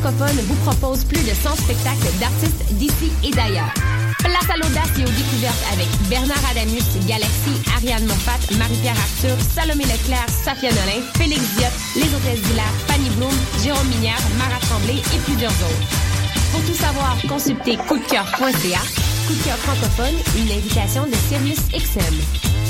francophone vous propose plus de 100 spectacles d'artistes d'ici et d'ailleurs. Place à l'audace et aux découvertes avec Bernard Adamus, Galaxy, Ariane Monfat, Marie-Pierre Arthur, Salomé Leclerc, Safia Nolin, Félix Diop, Les Hôtesses d'Hilaire, Fanny Bloom, Jérôme Minière, Mara Tremblay et plusieurs autres. Pour tout savoir, consultez coupdecoeur.ca. Coup de cœur francophone, une invitation de Sirius XM.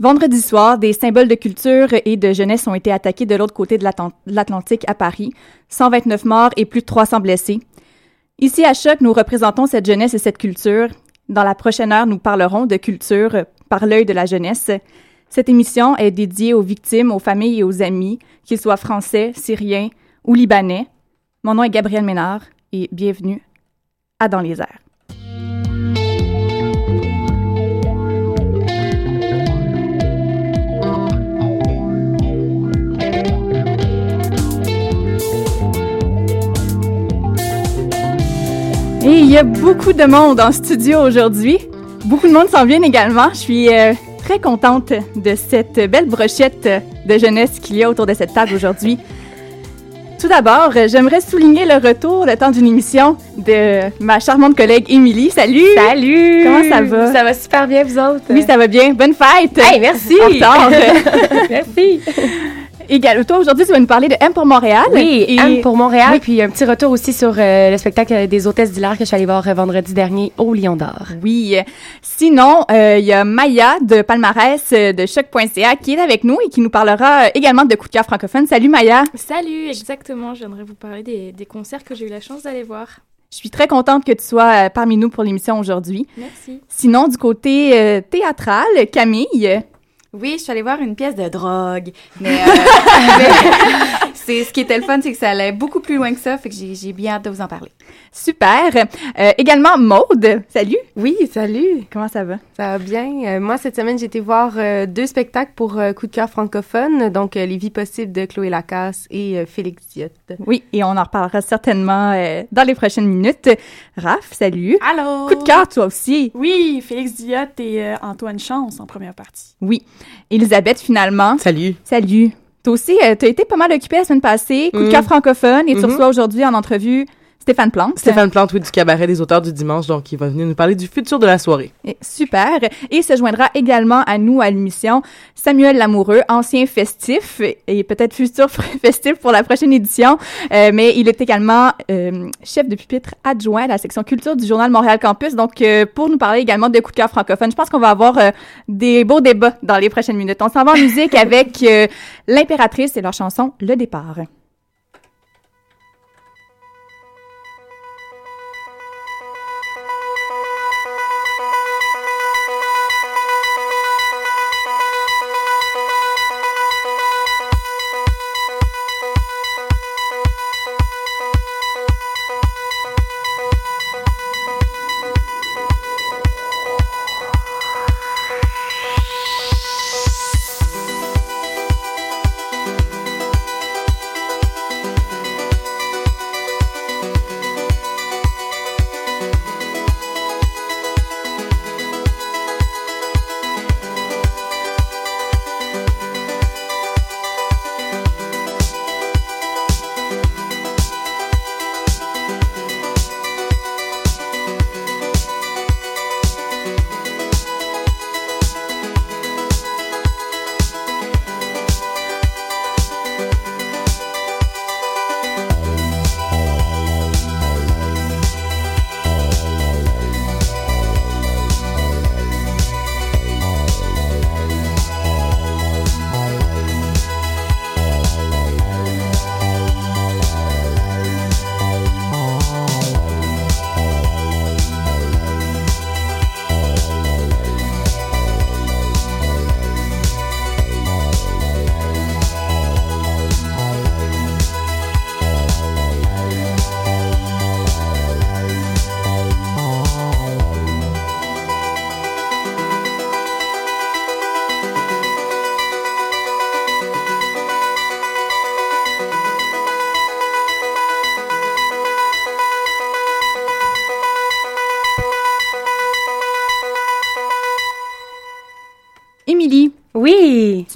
Vendredi soir, des symboles de culture et de jeunesse ont été attaqués de l'autre côté de l'Atlan- de l'Atlantique à Paris. 129 morts et plus de 300 blessés. Ici à Choc, nous représentons cette jeunesse et cette culture. Dans la prochaine heure, nous parlerons de culture par l'œil de la jeunesse. Cette émission est dédiée aux victimes, aux familles et aux amis, qu'ils soient français, syriens ou libanais. Mon nom est Gabriel Ménard et bienvenue à Dans les airs. Et il y a beaucoup de monde en studio aujourd'hui. Beaucoup de monde s'en vient également. Je suis euh, très contente de cette belle brochette de jeunesse qu'il y a autour de cette table aujourd'hui. Tout d'abord, j'aimerais souligner le retour, le temps d'une émission, de ma charmante collègue Émilie. Salut! Salut! Comment ça va? Ça va super bien, vous autres? Oui, ça va bien. Bonne fête! Hey, merci! En retard. merci! Égal- toi, aujourd'hui, tu vas nous parler de M pour Montréal. Oui, Et- Anne pour Montréal, Oui. puis un petit retour aussi sur euh, le spectacle des hôtesses d'Hilaire que je suis allée voir euh, vendredi dernier au Lion d'Or. Oui. Sinon, euh, il y a Maya de Palmarès euh, de choc.ca qui est avec nous et qui nous parlera euh, également de coup de cœur francophone. Salut Maya. Salut, exactement. J'aimerais vous parler des, des concerts que j'ai eu la chance d'aller voir. Je suis très contente que tu sois euh, parmi nous pour l'émission aujourd'hui. Merci. Sinon, du côté euh, théâtral, Camille. Oui, je suis allée voir une pièce de drogue. Mais, euh, mais c'est, ce qui était le fun, c'est que ça allait beaucoup plus loin que ça. Fait que j'ai, j'ai bien hâte de vous en parler. Super. Euh, également Maude. Salut. Oui, salut! Comment ça va? Ça va bien. Euh, moi, cette semaine, j'ai été voir euh, deux spectacles pour euh, Coup de cœur francophone, donc euh, Les vies possibles de Chloé Lacasse et euh, Félix Diot. Oui, et on en reparlera certainement euh, dans les prochaines minutes. Raph, salut. Allô? Coup de cœur, toi aussi. Oui, Félix Diot et euh, Antoine Chance en première partie. Oui. Elisabeth, finalement. Salut. Salut. Toi aussi, tu as été pas mal occupée la semaine passée. Coup de cœur francophone et tu Mhm. reçois aujourd'hui en entrevue Stéphane Plante. Stéphane Plante, oui, du cabaret des auteurs du dimanche, donc il va venir nous parler du futur de la soirée. Et- super. Et se joindra également à nous à l'émission Samuel Lamoureux, ancien festif et peut-être futur festif pour la prochaine édition, Euh, mais il est également euh, chef de pupitre adjoint à la section culture du journal Montréal Campus. Donc, euh, pour nous parler également de coup de cœur francophone, je pense qu'on va avoir euh, des beaux débats dans les prochaines minutes. On s'en va en musique avec euh, l'impératrice et leur chanson Le départ.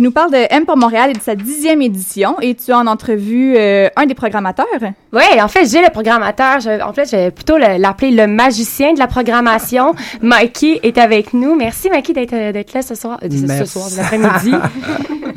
Tu nous parles de M pour Montréal et de sa dixième édition et tu as en entrevue euh, un des programmateurs. Oui, en fait, j'ai le programmateur. Je- en fait, je vais plutôt le- l'appeler le magicien de la programmation. Mikey est avec nous. Merci, Mikey, d'être euh, là ce soir. euh, ce soir, l'après-midi.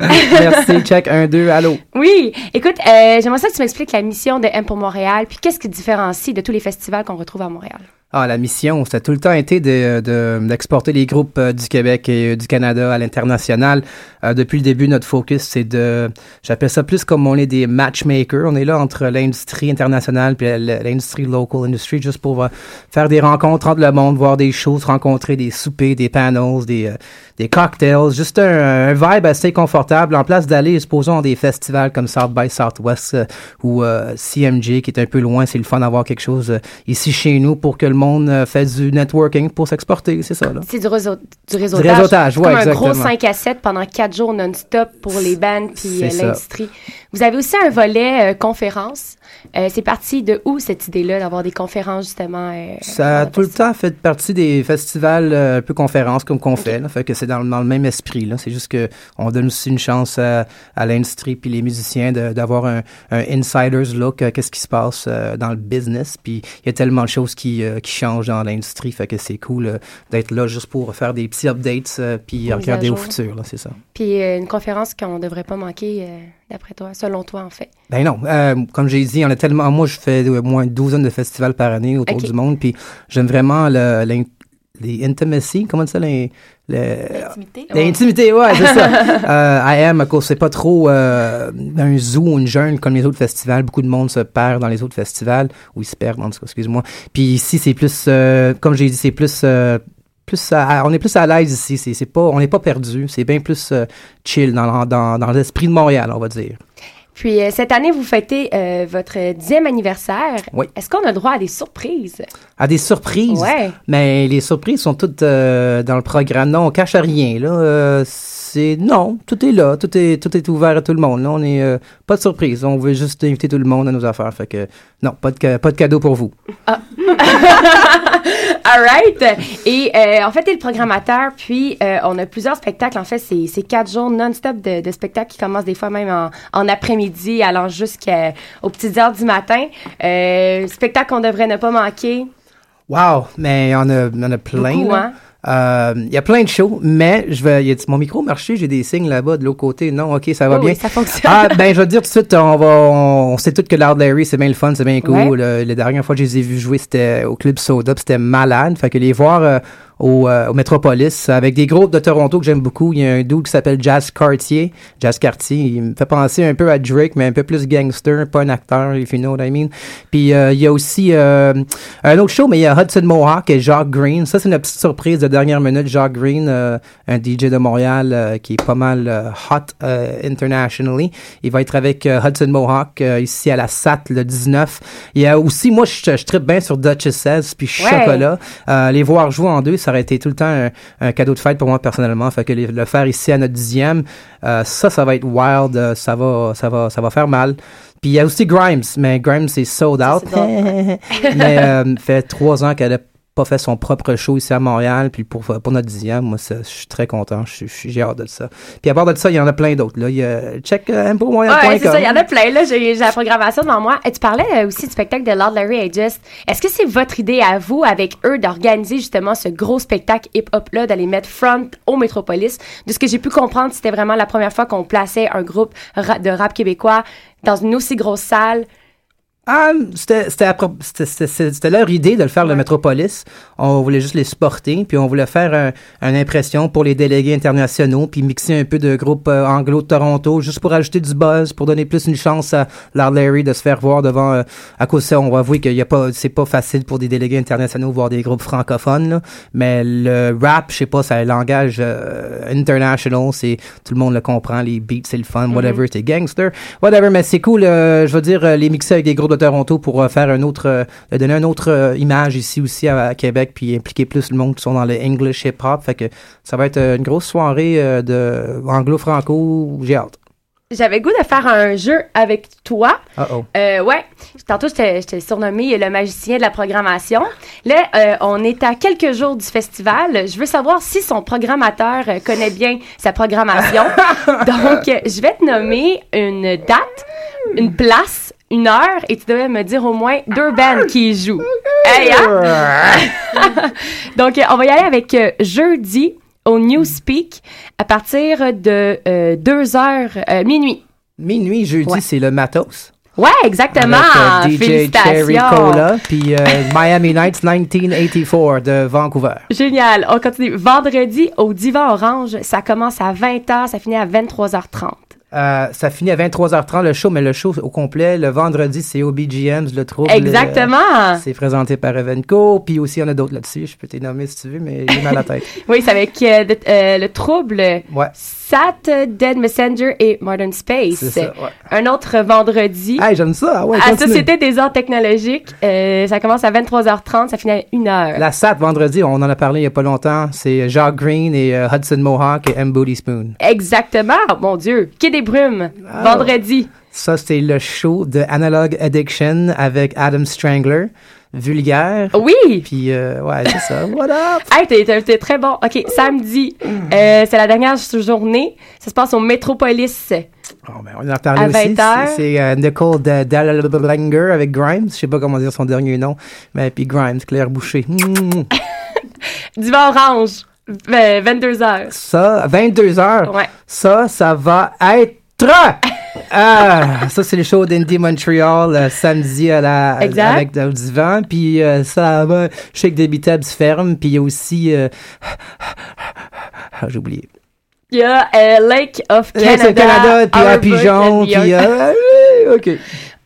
Merci, check 1, 2, allô. oui. Écoute, euh, j'aimerais ça que tu m'expliques la mission de M pour Montréal, puis qu'est-ce qui différencie de tous les festivals qu'on retrouve à Montréal? Ah, la mission, ça a tout le temps été de- de- d'exporter les groupes euh, du Québec et euh, du Canada à l'international. Euh, depuis le début, notre focus, c'est de, j'appelle ça plus comme on est des matchmakers. On est là entre l'industrie internationale et l'industrie local industry, juste pour faire des rencontres entre le monde, voir des choses, rencontrer des soupers, des panels, des, des cocktails, juste un, un vibe assez confortable en place d'aller, supposons, à des festivals comme South by Southwest ou CMG qui est un peu loin. C'est le fun d'avoir quelque chose ici chez nous pour que le monde euh, fasse du networking pour s'exporter, c'est ça. C'est du, réseau, du réseautage. réseautage, C'est ouais, comme un gros exactement. 5 à 7 pendant 4 jours non-stop pour les bands puis euh, l'industrie. Vous avez aussi un volet euh, conférence. Euh, c'est parti de où cette idée-là d'avoir des conférences justement euh, Ça a tout le temps fait partie des festivals euh, un peu conférences comme qu'on fait. Là, fait que c'est dans, dans le même esprit. Là. C'est juste que on donne aussi une chance à, à l'industrie puis les musiciens de- d'avoir un, un insider's look à qu'est-ce qui se passe euh, dans le business. Puis il y a tellement de choses qui, euh, qui changent dans l'industrie. Fait que c'est cool euh, d'être là juste pour faire des petits updates euh, puis regarder au futur. C'est ça. Puis euh, une conférence qu'on devrait pas manquer euh, d'après toi, selon toi en fait? Ben non, euh, comme j'ai dit, on a tellement. Moi, je fais au moins une douzaine de festivals par année autour du monde, puis j'aime vraiment le, les intimacy, comment ça, les, le- L'intimité. L'intimité, ouais, c'est ça. euh, I am, à cause c'est pas trop euh, un zoo ou une jungle comme les autres festivals. Beaucoup de monde se perd dans les autres festivals, ou ils se perdent, en tout cas, excuse-moi. Puis ici, c'est plus, euh, comme j'ai dit, c'est plus. Plus à- on est plus à l'aise ici, c'est, c'est pas, on n'est pas perdu, c'est bien plus euh, chill dans, dans, dans l'esprit de Montréal, on va dire. Puis euh, cette année, vous fêtez euh, votre dixième anniversaire. Oui. Est-ce qu'on a droit à des surprises? À des surprises? Ouais. Mais les surprises sont toutes euh, dans le programme. Non, on cache rien. Là, c'est non, tout est là, tout est tout est ouvert à tout le monde. Là, on est euh, pas de surprise. On veut juste inviter tout le monde à nos affaires. Fait que non, pas de ca- pas de cadeau pour vous. All right. Et euh, en fait, t'es le programmateur, puis euh, on a plusieurs spectacles. En fait, c'est quatre jours non-stop de, de spectacles qui commencent des fois même en, en après-midi, allant jusqu'aux petites heures du matin. Spectacle qu'on devrait ne pas manquer. Wow, mais on a, on a plein. Beaucoup, hein? Euh, Il y a plein de shows, mais je vais. y a- mon micro marché, j'ai des signes là-bas de l'autre côté. Non, ok, ça va bien. oui, ça fonctionne. Ah, ben, je vais te dire tout de suite, on va, on, on sait tous que Loud Larry, c'est bien le fun, c'est bien cool. Euh, la dernière fois que je les ai vus jouer, c'était au Club Soda, c'était malade. Fait que les voir euh, au, euh, au Metropolis avec des groupes de Toronto que j'aime beaucoup. Il y a un dude qui s'appelle Jazz Cartier. Jazz Cartier, il me fait penser un peu à Drake, mais un peu plus gangster, pas un acteur, if you know what I mean. Puis euh, il y a aussi euh, un autre show, mais il y a Hudson Mohawk et Jacques Green. Ça, c'est une petite surprise de dernière minute. Jacques Green, euh, un DJ de Montréal euh, qui est pas mal euh, hot euh, internationally. Il va être avec Hudson Mohawk euh, ici à la SAT le 19. Il y a aussi, moi, je, je trippe bien sur Duchesses puis Ouais. Chocolat. Euh, les voir jouer en deux, ça aurait été tout le temps un, un cadeau de fête pour moi personnellement. Fait que les- le faire ici à notre dixième, euh, ça, ça va être wild. euh, ça va, ça va, ça va faire mal. Puis il y a aussi Grimes, mais Grimes c'est sold out. mais euh, fait trois ans qu'elle a pas fait son propre show ici à Montréal. Puis pour, pour notre dixième, moi, je suis très content. J'ai hâte de ça. Puis à part de ça, il y en a plein d'autres. Là. Il y a check impomontréal.com. Ouais, c'est ça, il y en a plein. Là, j'ai la programmation devant moi. Et tu parlais euh, aussi du spectacle de Lord Larry Aegis. Est-ce que c'est votre idée à vous, avec eux, d'organiser justement ce gros spectacle hip-hop-là, d'aller mettre front au Métropolis? De ce que j'ai pu comprendre, c'était vraiment la première fois qu'on plaçait un groupe de rap québécois dans une aussi grosse salle. Ah, c'était leur idée de le faire le Metropolis. On voulait juste les supporter, puis on voulait faire un- une impression pour les délégués internationaux, puis mixer un peu de groupes euh, anglo de Toronto, juste pour ajouter du buzz, pour donner plus une chance à Larry de se faire voir devant. euh, à cause de ça, on va avouer a pas, c'est pas facile pour des délégués internationaux voir des groupes francophones, là. mais le rap, je sais pas, c'est un langage euh, international, c'est tout le monde le comprend, les beats, c'est le fun, whatever, c'est gangster, whatever, mais c'est cool. euh, je veux dire, les mixer avec des groupes de Toronto pour euh, faire un autre, euh, donner une autre euh, image ici aussi à, à Québec, puis impliquer plus le monde qui sont dans le English hip hop. Fait que ça va être une grosse soirée de anglo-franco. J'ai hâte. J'avais goût de faire un jeu avec toi. Euh, ouais. Tantôt, je t'ai surnommé le magicien de la programmation. Là, euh, on est à quelques jours du festival. Je veux savoir si son programmateur connaît bien sa programmation. Donc, je vais te nommer une date, une place, une heure, et tu devais me dire au moins deux bands qui y jouent. Hey, hein? Donc, euh, on va y aller avec euh, jeudi au Newspeak à partir de 2 heures, euh, minuit. Minuit, jeudi, Ouais. c'est le Matos. Ouais, exactement. Avec, euh, DJ Félicitations. Cherry Cola, puis euh, Miami Nights 1984 de Vancouver. Génial. On continue. Vendredi au Divan Orange, ça commence à 20h, ça finit à 23h30. Euh, ça finit à 23h30 le show, mais le show au complet, le vendredi, c'est OBGM's, le trouble. Exactement. euh, c'est présenté par Evenco, puis aussi, il y en a d'autres là-dessus. Je peux t'les nommer si tu veux, mais j'ai mal à la tête. Oui, c'est avec euh, le trouble. Ouais. Sat, Dead Messenger et Modern Space. C'est ça, ouais. Un autre vendredi. Hey, j'aime ça. ah Ouais, à. Société des arts technologiques, ça commence à 23h30, ça finit à 1h. La SAT, vendredi, on en a parlé il n'y a pas longtemps. C'est Jacques Green et Hudson Mohawk et M. Booty Spoon. Exactement, mon Dieu. Des Brumes, Ah. vendredi. Ça, c'est le show de Analog Addiction avec Adam Strangler. Vulgaire. Oui! Puis, euh, ouais, c'est ça. What up? Hey, t'es- très bon. OK, samedi, euh, c'est la dernière journée. Ça se passe au Métropolis. Oh, ben, on en a parlé À aussi. 20 heures. C'est- euh, Nicole Da- Dallanger avec Grimes. Je sais pas comment dire son dernier nom. Mais puis Grimes, Claire Boucher. Mm. Divan Orange, 22h. Ça, 22 heures? Ouais. Ça, ça va être. Ah, ça, c'est le show d'Indie Montreal euh, samedi à la, Exact. avec le divan. Puis euh, ça va. Shake Debbie Tabs ferme. Puis il y a aussi. euh, ah, J'ai oublié. Il y a Lake of Canada. c'est le Canada, puis à Pigeon. Puis. OK.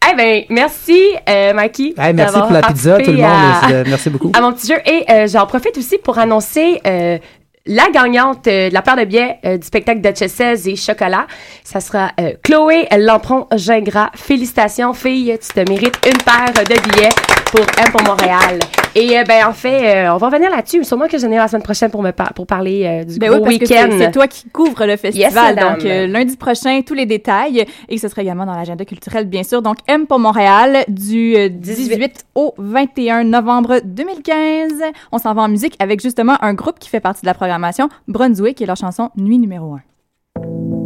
Eh ben, merci, euh, Mikey. Hey, merci pour la pizza, tout le monde. à- C'est- Merci beaucoup. à mon petit jeu. Et euh, j'en profite aussi pour annoncer euh, la gagnante euh, de la paire de billets euh, du spectacle Duchesses et Chocolat. Ça sera euh, Chloé Lampron-Gingras. Félicitations, fille. Tu te mérites une paire de billets pour M pour Montréal. Et euh, ben en fait, euh, on va revenir là-dessus. Sûrement que je viendrai la semaine prochaine pour me par- pour parler euh, du Ben oui, gros parce que week-end. c'est c'est toi qui couvre le festival. madame. donc, euh, lundi prochain, tous les détails. Et ce sera également dans l'agenda culturel, bien sûr. Donc, M pour Montréal, du euh, 18 au 21 novembre 2015. On s'en va en musique avec justement un groupe qui fait partie de la programmation, Brunswick, et leur chanson Nuit numéro 1.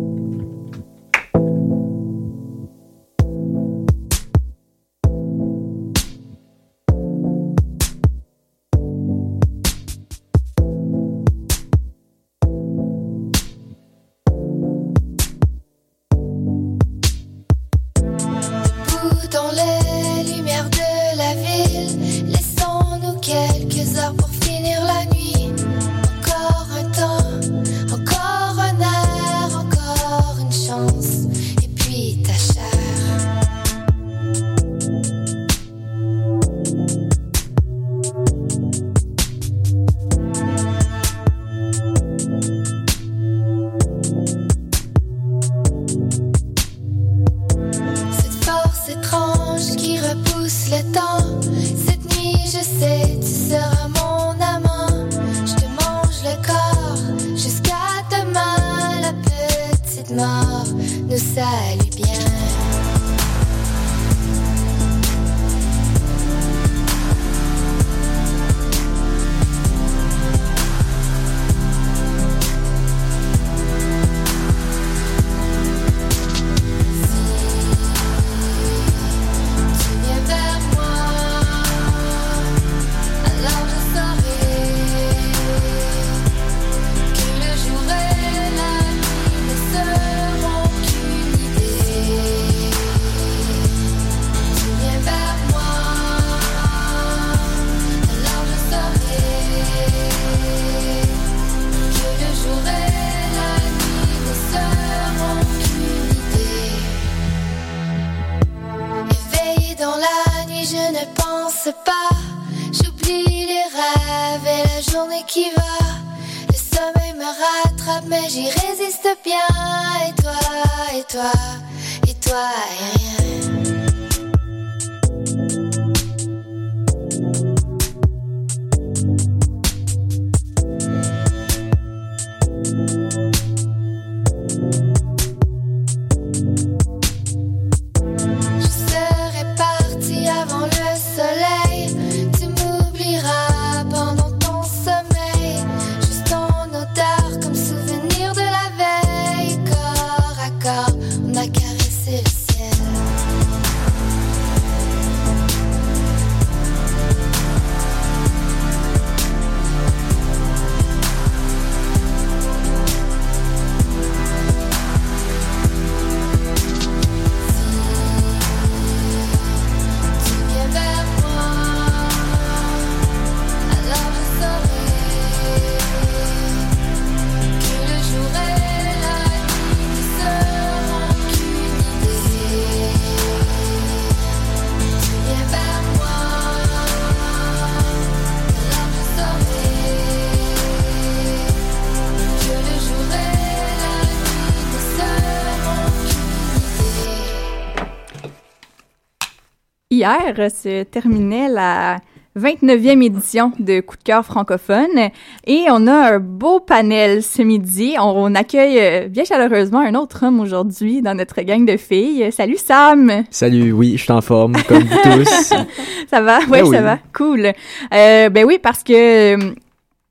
Hier se terminait la 29e édition de Coup de cœur francophone et on a un beau panel ce midi. On, on accueille euh, bien chaleureusement un autre homme aujourd'hui dans notre gang de filles. Salut Sam! Salut, oui, je suis en forme, comme vous tous. ça va? Oui, Ben oui. ça va. Cool. Euh, ben oui, parce que euh,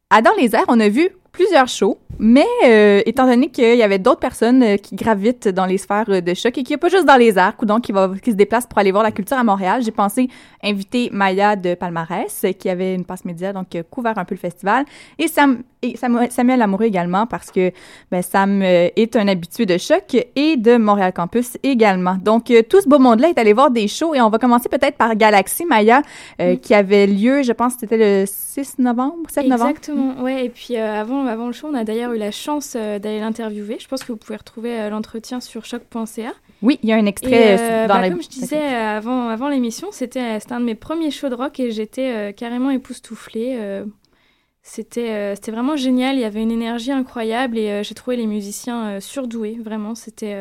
à Dans les airs, on a vu plusieurs shows, mais euh, étant donné qu'il y avait d'autres personnes euh, qui gravitent dans les sphères euh, de choc et qui n'est pas juste dans les airs, donc qui, va, qui se déplacent pour aller voir la culture à Montréal, j'ai pensé inviter Maya de Palmarès, euh, qui avait une passe média, donc couvert un peu le festival, et, Sam, et Samuel, Samuel Lamoureux également, parce que ben, Sam est un habitué de choc et de Montréal Campus également. Donc, tout ce beau monde-là est allé voir des shows, et on va commencer peut-être par Galaxy, Maya, euh, qui avait lieu, je pense, c'était le 6 novembre, 7 novembre. Exactement, ouais. Et puis euh, avant, avant le show, on a d'ailleurs eu la chance euh, d'aller l'interviewer. Je pense que vous pouvez retrouver euh, l'entretien sur choc.ca. Oui, il y a un extrait Et, euh, euh, dans bah, la... Comme je disais avant, avant l'émission, c'était un de mes premiers shows de rock et j'étais carrément époustouflée. c'était vraiment génial. Il y avait une énergie incroyable et j'ai trouvé les musiciens surdoués. Vraiment, c'était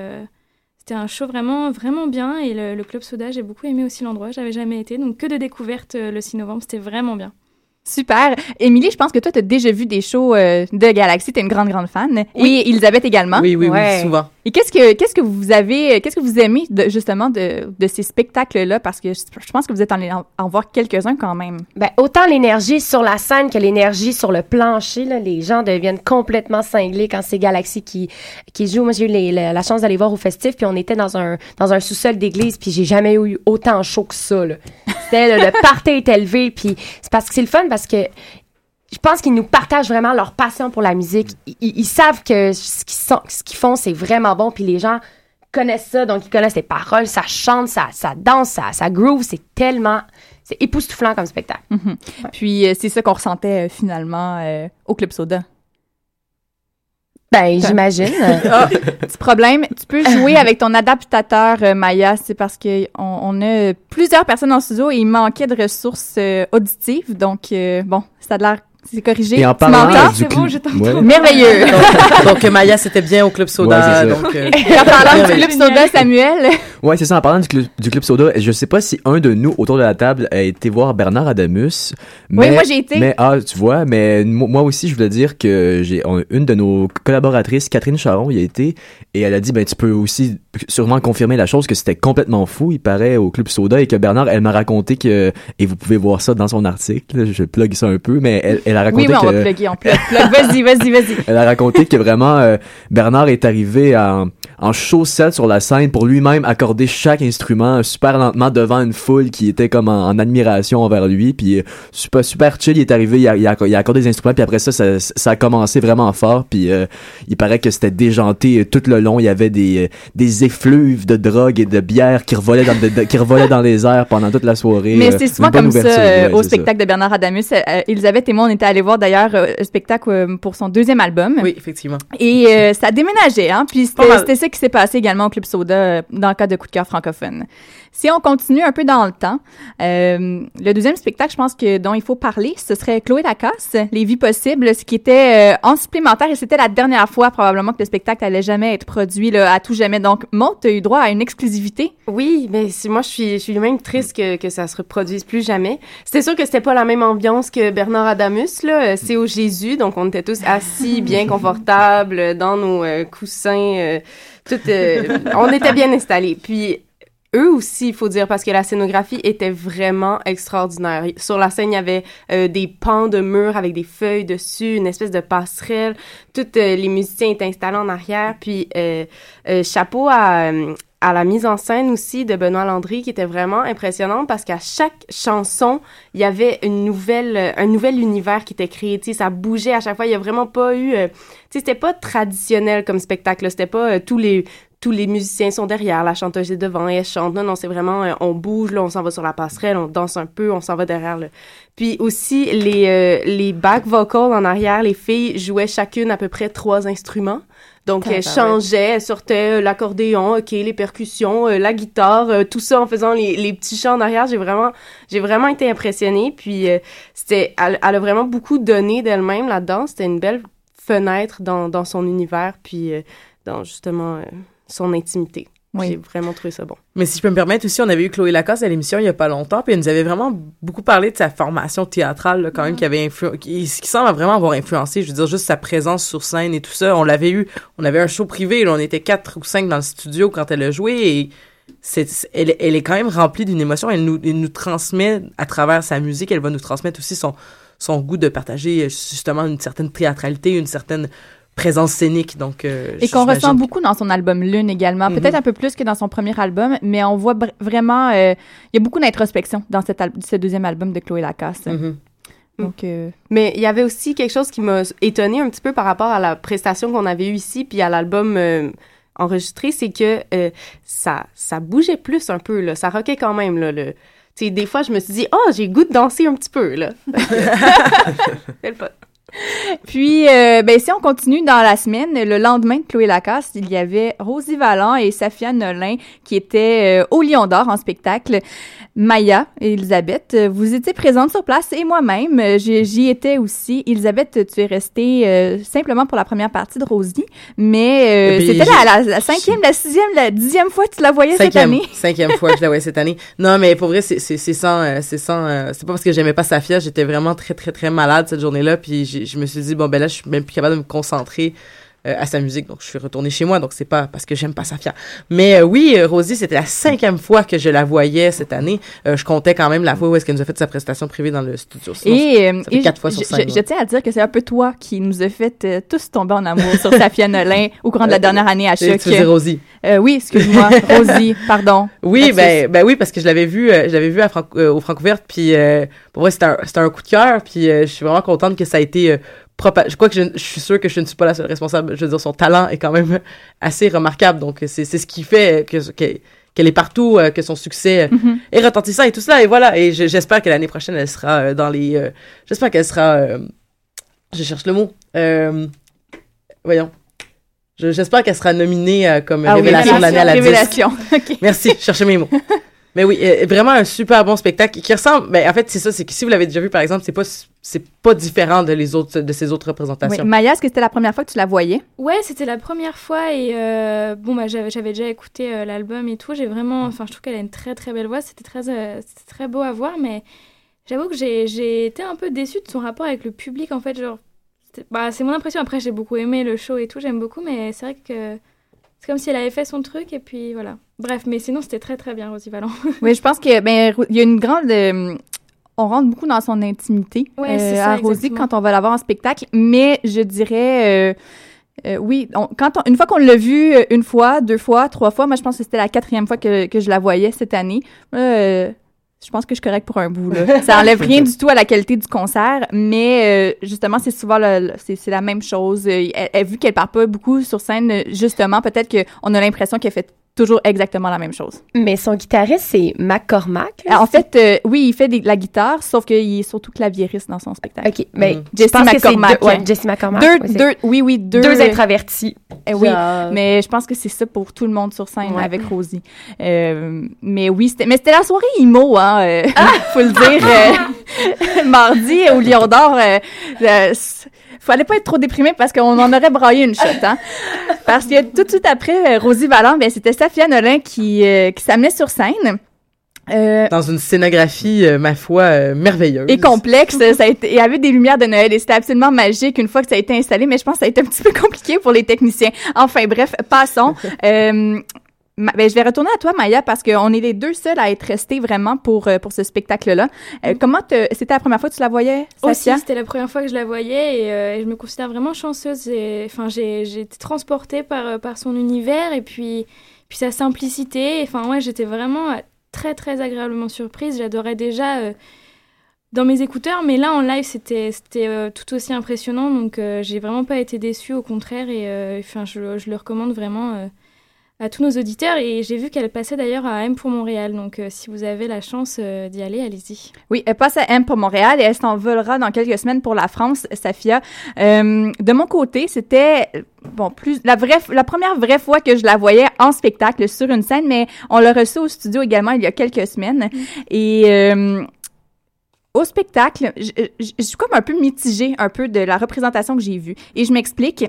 c'était un show vraiment vraiment bien et le, le club Soda, j'ai beaucoup aimé aussi l'endroit. J'avais jamais été, donc que de découvertes le 6 novembre. C'était vraiment bien. Super. Émilie, je pense que toi, tu as déjà vu des shows euh, de Galaxy. Tu es une grande, grande fan. Et Elisabeth également. Oui, oui, oui, souvent. Et qu'est-ce que, qu'est-ce que vous avez, qu'est-ce que vous aimez de, justement de, de ces spectacles-là? Parce que je, je pense que vous êtes en, en, en voir quelques-uns quand même. Ben, autant l'énergie sur la scène que l'énergie sur le plancher. Là, les gens deviennent complètement cinglés quand c'est Galaxy qui, qui joue. Moi, j'ai eu les- la, la chance d'aller voir au festif, puis on était dans un, dans un sous-sol d'église, puis j'ai jamais eu autant chaud que ça. là. C'était, le party est élevé, puis c'est parce que c'est le fun, parce que je pense qu'ils nous partagent vraiment leur passion pour la musique. Ils, ils- savent que ce qu'ils, sont- ce qu'ils font, c'est vraiment bon, puis les gens connaissent ça, donc ils connaissent les paroles, ça chante, ça, ça danse, ça, ça groove, c'est tellement... C'est époustouflant comme spectacle. Mhm. Puis euh, c'est ça qu'on ressentait euh, finalement euh, au Club Soda. Ben, j'imagine. Ah, petit problème. Tu peux jouer avec ton adaptateur, euh, Maya. C'est parce que on, on a plusieurs personnes en studio et il manquait de ressources euh, auditives. Donc, euh, bon, ça a l'air... C'est corrigé. Et en Tu parlant, m'entends? du C'est bon, cl- je t'entends. ouais. Merveilleux. donc, donc, Maya, c'était bien au Club Soda. Ouais, donc, euh, Et en parlant du. Club Soda, Samuel... Ouais, c'est ça. En parlant du club, du club soda, je sais pas si un de nous autour de la table a été voir Bernard Adamus. Oui, mais- moi, j'ai été. Mais ah, tu vois, mais mo- moi aussi, je voulais dire que j'ai une de nos collaboratrices, Catherine Charon, y a été et elle a dit ben tu peux aussi sûrement confirmer la chose que c'était complètement fou. Il paraît au club soda et que Bernard, elle m'a raconté que et vous pouvez voir ça dans son article. Je plug ça un peu, mais elle, elle a raconté Oui, oui, on que va plugger, on plug. plug. Vas-y, vas-y, vas-y. elle a raconté que vraiment euh, Bernard est arrivé en, en chaussette sur la scène pour lui-même accorder chaque instrument super lentement devant une foule qui était comme en, en admiration envers lui. Puis euh, super, super chill, il est arrivé, il a, il a, il a accordé des instruments, puis après ça, ça, ça a commencé vraiment fort. Puis euh, il paraît que c'était déjanté euh, tout le long. Il y avait des, euh, des effluves de drogue et de bière qui revolaient dans, de- de- qui revolaient dans les airs pendant toute la soirée. Mais c'est souvent comme ça euh, ouais, au ça. spectacle de Bernard Adamus. Euh, Elisabeth et moi, on était allés voir d'ailleurs euh, le spectacle euh, pour son deuxième album. Oui, effectivement. Et euh, ça déménageait, hein. Puis c'était ça qui s'est passé également au Club Soda euh, dans le cadre de Coup de cœur francophone. Si on continue un peu dans le temps, euh, le deuxième spectacle, je pense que dont il faut parler, ce serait Chloé Lacasse, Les Vies possibles, ce qui était euh, en supplémentaire et c'était la dernière fois probablement que le spectacle allait jamais être produit là, à tout jamais. Donc, Maud, tu as eu droit à une exclusivité? Oui, mais moi, je suis, je suis même triste que, que ça se reproduise plus jamais. C'était sûr que c'était pas la même ambiance que Bernard Adamus, là. Euh, C'est au Jésus, donc on était tous assis, bien confortables, dans nos euh, coussins, euh, tout, euh, on était bien installés. Puis, eux aussi, il faut dire, parce que la scénographie était vraiment extraordinaire. Sur la scène, il y avait euh, des pans de murs avec des feuilles dessus, une espèce de passerelle. Tous euh, les musiciens étaient installés en arrière. Puis, euh, chapeau à, la mise en scène aussi de Benoît Landry, qui était vraiment impressionnante parce qu'à chaque chanson, il y avait une nouvelle, un nouvel univers qui était créé. Tu sais, ça bougeait à chaque fois. Il y a vraiment pas eu... tu sais, c'était pas traditionnel comme spectacle. C'était pas tous les tous les musiciens sont derrière, la chanteuse est devant et elle chante. Non, non, c'est vraiment, euh, on bouge, là, on s'en va sur la passerelle, on danse un peu, on s'en va derrière. Là. Puis aussi, les, euh, les back vocals en arrière, les filles jouaient chacune à peu près trois instruments. Donc, elles changeaient, elles sortaient euh, l'accordéon, OK, les percussions, euh, la guitare, euh, tout ça en faisant les, les petits chants en arrière. J'ai vraiment, j'ai vraiment été impressionnée. Puis, euh, c'était, elle, elle a vraiment beaucoup donné d'elle-même là-dedans. C'était une belle fenêtre dans, dans son univers, puis euh, dans justement euh, son intimité. Oui. J'ai vraiment trouvé ça bon. Mais si je peux me permettre aussi, on avait eu Chloé Lacasse à l'émission il y a pas longtemps, puis elle nous avait vraiment beaucoup parlé de sa formation théâtrale, là, quand même, qui avait influ- qui, qui semble vraiment avoir influencé, je veux dire, juste sa présence sur scène et tout ça. On l'avait eu, on avait un show privé, là, on était quatre ou cinq dans le studio quand elle a joué, et elle, elle est quand même remplie d'une émotion. Elle nous, elle nous transmet, à travers sa musique, elle va nous transmettre aussi son, son goût de partager, justement, une certaine théâtralité, une certaine présence scénique. Donc, euh, Et qu'on ressent beaucoup dans son album Lune également. Mhm. Peut-être un peu plus que dans son premier album, mais on voit vraiment. euh, Il y a beaucoup d'introspection dans cet ce deuxième album de Chloé Lacasse. Mhm. Donc, euh, Mais il y avait aussi quelque chose qui m'a étonnée un petit peu par rapport à la prestation qu'on avait eue ici, puis à l'album euh, enregistré, c'est que euh, ça, ça bougeait plus un peu, là. Ça rockait quand même, là. Le... Tu sais, des fois, je me suis dit, oh, j'ai le goût de danser un petit peu, là. c'est le fun. Puis, euh, ben, si on continue dans la semaine, le lendemain de Chloé Lacasse, il y avait Rosie Vallant et Safia Nolin qui étaient euh, au Lion d'Or en spectacle. Maya et Elisabeth, euh, vous étiez présentes sur place et moi-même, j'y étais aussi. Elisabeth, tu es restée euh, simplement pour la première partie de Rosie, mais puis, c'était la, la, la cinquième, la sixième, la dixième fois que tu la voyais cette année. cinquième fois que je la voyais cette année. Non, mais pour vrai, c'est sans, c'est pas parce que j'aimais pas Safia, j'étais vraiment très très très malade cette journée-là, puis j'ai- je me suis dit bon ben là, je suis même plus capable de me concentrer à sa musique, donc je suis retournée chez moi, donc c'est pas parce que j'aime pas Safia. Mais euh, oui, euh, Rosie, c'était la cinquième fois que je la voyais cette année. Euh, je comptais quand même la fois où est-ce qu'elle nous a fait sa prestation privée dans le studio. Sinon, Et, euh, ça fait et quatre fois sur je- scène. je tiens à dire que c'est un peu toi qui nous a fait euh, tous tomber en amour sur Safia Nolin au courant de la dernière année à Choc. tu Rosie? Euh, oui, excuse-moi, Rosie, pardon. Oui, ben, ben oui, parce que je l'avais vu, euh, je l'avais vu à euh, au Francouverte, puis euh, pour vrai, c'était un, c'était un coup de cœur, puis euh, je suis vraiment contente que ça a été euh, propa- Je crois que je, je suis sûre que je ne suis pas la seule responsable. Je veux dire, son talent est quand même assez remarquable, donc c'est c'est ce qui fait que que- qu'elle est partout, euh, que son succès euh, Mhm. est retentissant et tout cela, et voilà. Et je- j'espère que l'année prochaine, elle sera euh, dans les. euh, j'espère qu'elle sera. euh, je cherche le mot. Euh, voyons. Je- J'espère qu'elle sera nominée euh, comme Ah oui, révélation de l'année à la révélation. disque. Merci, je cherchais mes mots. Mais oui, euh, vraiment un super bon spectacle qui ressemble. Ben, en fait, c'est ça, c'est que si vous l'avez déjà vu, par exemple, c'est pas c'est pas différent de les autres de ces autres Oui. représentations. Maya, est-ce que c'était la première fois que tu la voyais? Ouais, c'était la première fois et euh, bon bah j'avais j'avais déjà écouté euh, l'album et tout. J'ai vraiment, enfin je trouve qu'elle a une très très belle voix. C'était très euh, c'était très beau à voir, mais j'avoue que j'ai j'ai été un peu déçue de son rapport avec le public en fait. Genre, bah c'est mon impression. Après j'ai beaucoup aimé le show et tout, j'aime beaucoup, mais c'est vrai que c'est comme si elle avait fait son truc et puis voilà. Bref, mais sinon c'était très très bien Rosie Vallant. Oui, je pense que ben il y a une grande euh, on rentre beaucoup dans son intimité Ouais, euh, c'est ça, à Rosie exactement. quand on va la voir en spectacle, mais je dirais euh, euh, oui, on- quand on- une fois qu'on l'a vue euh, une fois, deux fois, trois fois, moi je pense que c'était la quatrième fois que, que je la voyais cette année. Euh, je pense que je suis correcte pour un bout. Là. Ça enlève rien du tout à la qualité du concert, mais euh, justement, c'est souvent c'est, la même chose. Elle, elle- vu qu'elle parle pas beaucoup sur scène, justement, peut-être qu'on a l'impression qu'elle fait toujours exactement la même chose. Mais son guitariste, c'est McCormack. là, En fait, euh, oui, il fait des- de la guitare, sauf qu'il est surtout claviériste dans son spectacle. OK, mais je Jesse pense que c'est McCormack. deux- ouais, Jesse McCormack. Deux, ouais, c'est- deux, oui, oui, deux. deux introvertis. Eh oui, mais je pense que c'est ça pour tout le monde sur scène Ouais. avec Rosie. Euh, mais oui, c'était, mais c'était la soirée emo, hein, euh, Ah! faut le dire. euh, mardi au Lion d'Or, euh, euh, fallait pas être trop déprimé parce qu'on en aurait braillé une shot, hein. Parce que tout de suite après euh, Rosie Valland, ben c'était Safia Nolin qui euh, qui s'amenait sur scène. Euh, Dans une scénographie, euh, ma foi, euh, merveilleuse. et complexe. ça a été, il y avait des lumières de Noël et c'était absolument magique une fois que ça a été installé, mais je pense que ça a été un petit peu compliqué pour les techniciens. Enfin, bref, passons. Ben, je vais retourner à toi, Maya, parce qu'on est les deux seuls à être restés vraiment pour, euh, pour ce spectacle-là. Euh, comment te, c'était la première fois que tu la voyais, Aussi, c'était la première fois que je la voyais et, euh, je me considère vraiment chanceuse. Et, Enfin, j'ai j'ai été transportée par, par son univers et puis, puis sa simplicité. Enfin, ouais, j'étais vraiment très, très agréablement surprise. J'adorais déjà euh, dans mes écouteurs, mais là, en live, c'était c'était tout aussi impressionnant. Donc, j'ai vraiment pas été déçue, au contraire. Et enfin, je, je le recommande vraiment à tous nos auditeurs. Et j'ai vu qu'elle passait d'ailleurs à M pour Montréal. Donc, euh, si vous avez la chance euh, d'y aller, allez-y. Oui, elle passe à M pour Montréal et elle s'envolera dans quelques semaines pour la France, Safia. Euh, de mon côté, c'était bon plus la vraie la première vraie fois que je la voyais en spectacle sur une scène, mais on l'a reçue au studio également il y a quelques semaines et euh, au spectacle, je, je- je suis comme un peu mitigée un peu de la représentation que j'ai vue et je m'explique.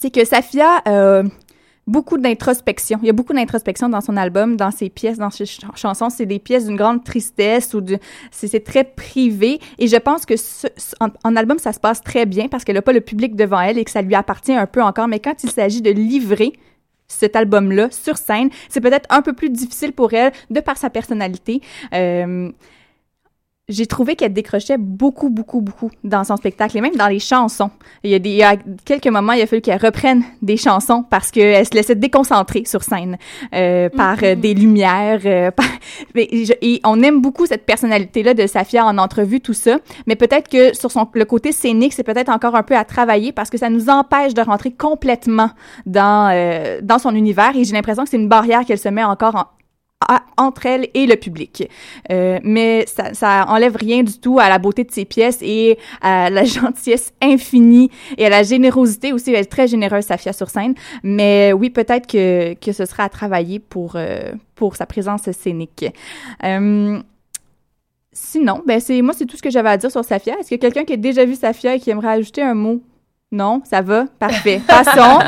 C'est que Safia euh, beaucoup d'introspection. Il y a beaucoup d'introspection dans son album, dans ses pièces, dans ses ch- chansons. C'est des pièces d'une grande tristesse ou c'est, très privé. Et je pense que en album, ça se passe très bien parce qu'elle n'a pas le public devant elle et que ça lui appartient un peu encore. Mais quand il s'agit de livrer cet album-là sur scène, c'est peut-être un peu plus difficile pour elle de par sa personnalité. Euh, j'ai trouvé qu'elle décrochait beaucoup, beaucoup, beaucoup dans son spectacle et même dans les chansons. Il y a, des, il y a quelques moments, il a fallu qu'elle reprenne des chansons parce qu'elle se laissait déconcentrer sur scène euh, par euh, des lumières. euh, par- mais je- et on aime beaucoup cette personnalité-là de Safia en entrevue, tout ça. Mais peut-être que sur son, le côté scénique, c'est peut-être encore un peu à travailler parce que ça nous empêche de rentrer complètement dans, euh, dans son univers. Et j'ai l'impression que c'est une barrière qu'elle se met encore en, à- entre elle et le public. Euh, mais ça, ça enlève rien du tout à la beauté de ses pièces et à la gentillesse infinie et à la générosité aussi. Elle est très généreuse, Safia, sur scène. Mais oui, peut-être que, que ce sera à travailler pour, euh, pour sa présence scénique. Euh, Sinon, ben c'est moi c'est tout ce que j'avais à dire sur Safia. Est-ce a quelqu'un qui a déjà vu Safia et qui aimerait ajouter un mot? Non, ça va, parfait. Passons.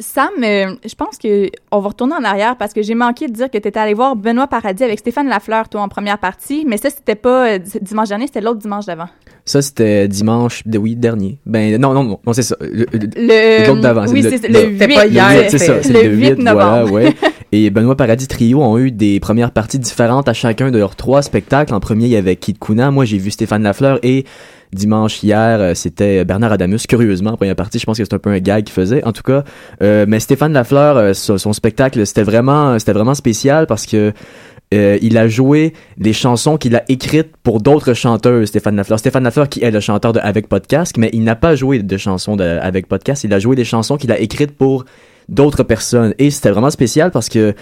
Sam, euh, je pense que on va retourner en arrière parce que j'ai manqué de dire que tu étais allé voir Benoît Paradis avec Stéphane Lafleur toi en première partie, mais ça c'était pas euh, dimanche dernier, c'était l'autre dimanche d'avant. Ça, c'était dimanche, de, oui, dernier. Ben, non, non, non, non, c'est ça. L'autre d'avant. oui, le- c'est le- le C'était pas huit. hier, C'est ça, c'était c'est le le 8 8, voilà, novembre. ouais. Et Benoît Paradis Trio ont eu des premières parties différentes à chacun de leurs trois spectacles. En premier, il y avait Kid Kuna. Moi, j'ai vu Stéphane Lafleur et dimanche hier, euh, c'était Bernard Adamus. Curieusement, en première partie, je pense que c'est un peu un gag qu'il faisait. En tout cas, euh, mais Stéphane Lafleur, euh, son, spectacle, c'était vraiment, c'était vraiment spécial parce que il a joué des chansons qu'il a écrites pour d'autres chanteurs, Stéphane Lafleur. Stéphane Lafleur qui est le chanteur de Avec Podcast, mais il n'a pas joué de chansons de Avec Podcast, il a joué des chansons qu'il a écrites pour d'autres personnes. Et c'était vraiment spécial parce que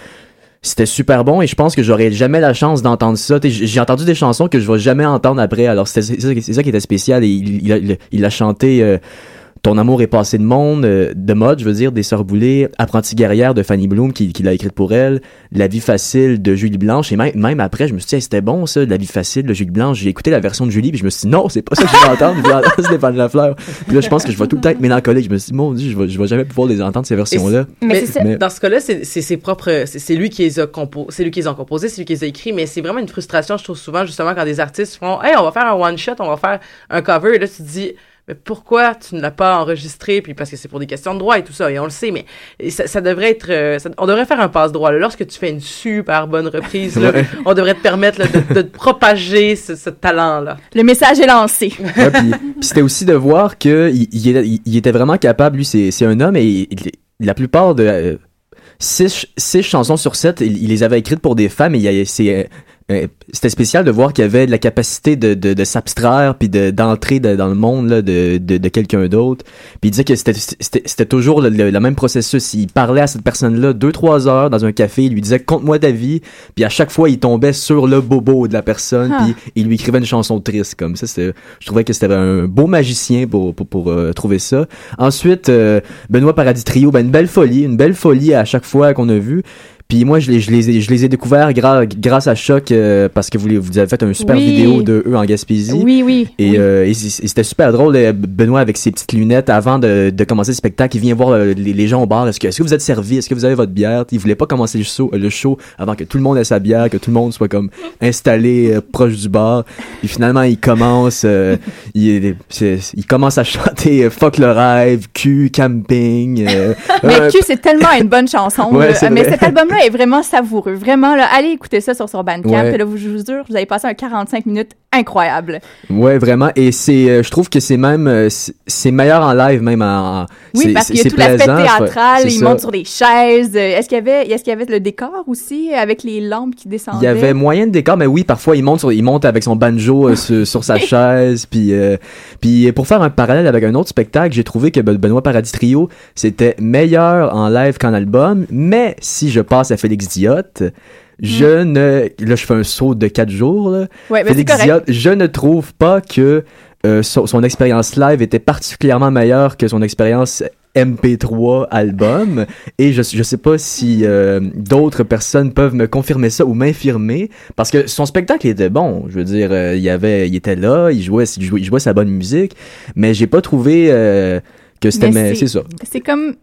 c'était super bon et je pense que j'aurais jamais la chance d'entendre ça. J'ai entendu des chansons que je vais jamais entendre après. Alors c'est ça, qui était spécial et il a chanté euh, Ton amour est passé de monde, euh, de mode, je veux dire, des Sœurs Boulay, Apprenti guerrière de Fanny Bloom qui, qui l'a écrite pour elle, La vie facile de Julie Blanche et même, même après je me suis dit Hey, c'était bon ça, La vie facile de Julie Blanche. J'ai écouté la version de Julie puis je me suis dit non c'est pas ça que je veux entendre, je veux entendre Stéphane Lafleur. Puis là je pense que je vais tout le temps être mélancolique. Je me suis dit mon dieu je vais, je vais jamais pouvoir les entendre ces versions là. Mais, dans ce cas-là, c'est c'est ses propres, c'est lui qui les a compo, c'est lui qui les a composés, c'est lui qui les a écrits, mais c'est vraiment une frustration, je trouve souvent justement quand des artistes font, hey, on va faire un one shot, on va faire un cover, et là tu te dis, mais pourquoi tu ne l'as pas enregistré, puis parce que c'est pour des questions de droit et tout ça, et on le sait, mais ça, ça devrait être, euh, ça- on devrait faire un passe droit. là. Lorsque tu fais une super bonne reprise, là, Ouais. on devrait te permettre là, de, de propager ce, ce talent-là. Le message est lancé. Ouais, puis, puis c'était aussi de voir que il, il était, il- il était vraiment capable. Lui, c'est c'est un homme et il- la plupart de euh, six, six chansons sur sept, il, il les avait écrites pour des femmes. Et il y a- c'est c'était spécial de voir qu'il avait de la capacité de, de, de s'abstraire puis de- d'entrer de- dans le monde là, de, de, quelqu'un d'autre. Puis il disait que c'était c'était c'était toujours le, le- le même processus. Il parlait à cette personne-là deux trois heures dans un café. Il lui disait conte-moi ta vie. Puis à chaque fois, il tombait sur le bobo de la personne. Ah. Puis il lui écrivait une chanson triste comme ça. c'était- Je trouvais que c'était un beau magicien pour, pour, pour, euh, trouver ça. Ensuite, euh, Benoît Paradis Trio, ben, une belle folie, une belle folie à chaque fois qu'on a vu. Puis moi, je les, je les, ai, je les ai découverts gra- grâce à Choc euh, parce que vous, vous avez fait une super Oui. vidéo de eux en Gaspésie. Oui, oui. Et, euh, et c'était super drôle, euh, Benoît avec ses petites lunettes avant de, de commencer le spectacle. Il vient voir euh, les, les gens au bar. Est-ce que, est-ce que vous êtes servi? Est-ce que vous avez votre bière? Il voulait pas commencer le show, le show avant que tout le monde ait sa bière, que tout le monde soit comme installé euh, proche du bar. Et finalement, il commence, euh, il, il commence à chanter Fuck le rêve, Q, camping. Mais Q, c'est tellement une bonne chanson. Ouais, mais vrai. cet album-là est vraiment savoureux. Vraiment, là, allez écouter ça sur son Bandcamp. Ouais. Là, vous- je vous jure, vous allez passer un 45 minutes incroyable. Ouais, vraiment. Et c'est, euh, je trouve que c'est même, euh, c'est- meilleur en live même. En, en- Oui, parce qu'il y a tout l'aspect théâtral. c'est Il ça. monte sur des chaises. Euh, Est-ce qu'il y avait, est-ce qu'il y avait le décor aussi avec les lampes qui descendaient? Il y avait moyen de décor, mais oui, parfois il monte, sur, il monte avec son banjo euh, sur, sur sa chaise, puis puis pour faire un parallèle avec un autre spectacle, j'ai trouvé que Ben- Benoît Paradis Trio c'était meilleur en live qu'en album, mais si je passe à Félix Diotte, je ne, là je fais un saut de quatre jours, là. Hmm. Ouais, ben, Félix. Diotte, je ne trouve pas que euh, son, son expérience live était particulièrement meilleure que son expérience MP3 album et je je sais pas si euh, d'autres personnes peuvent me confirmer ça ou m'infirmer parce que son spectacle était bon je veux dire euh, il avait il était là il jouait il jouait, il jouait sa bonne musique mais j'ai pas trouvé euh, que c'était Mais mais c'est ça C'est comme,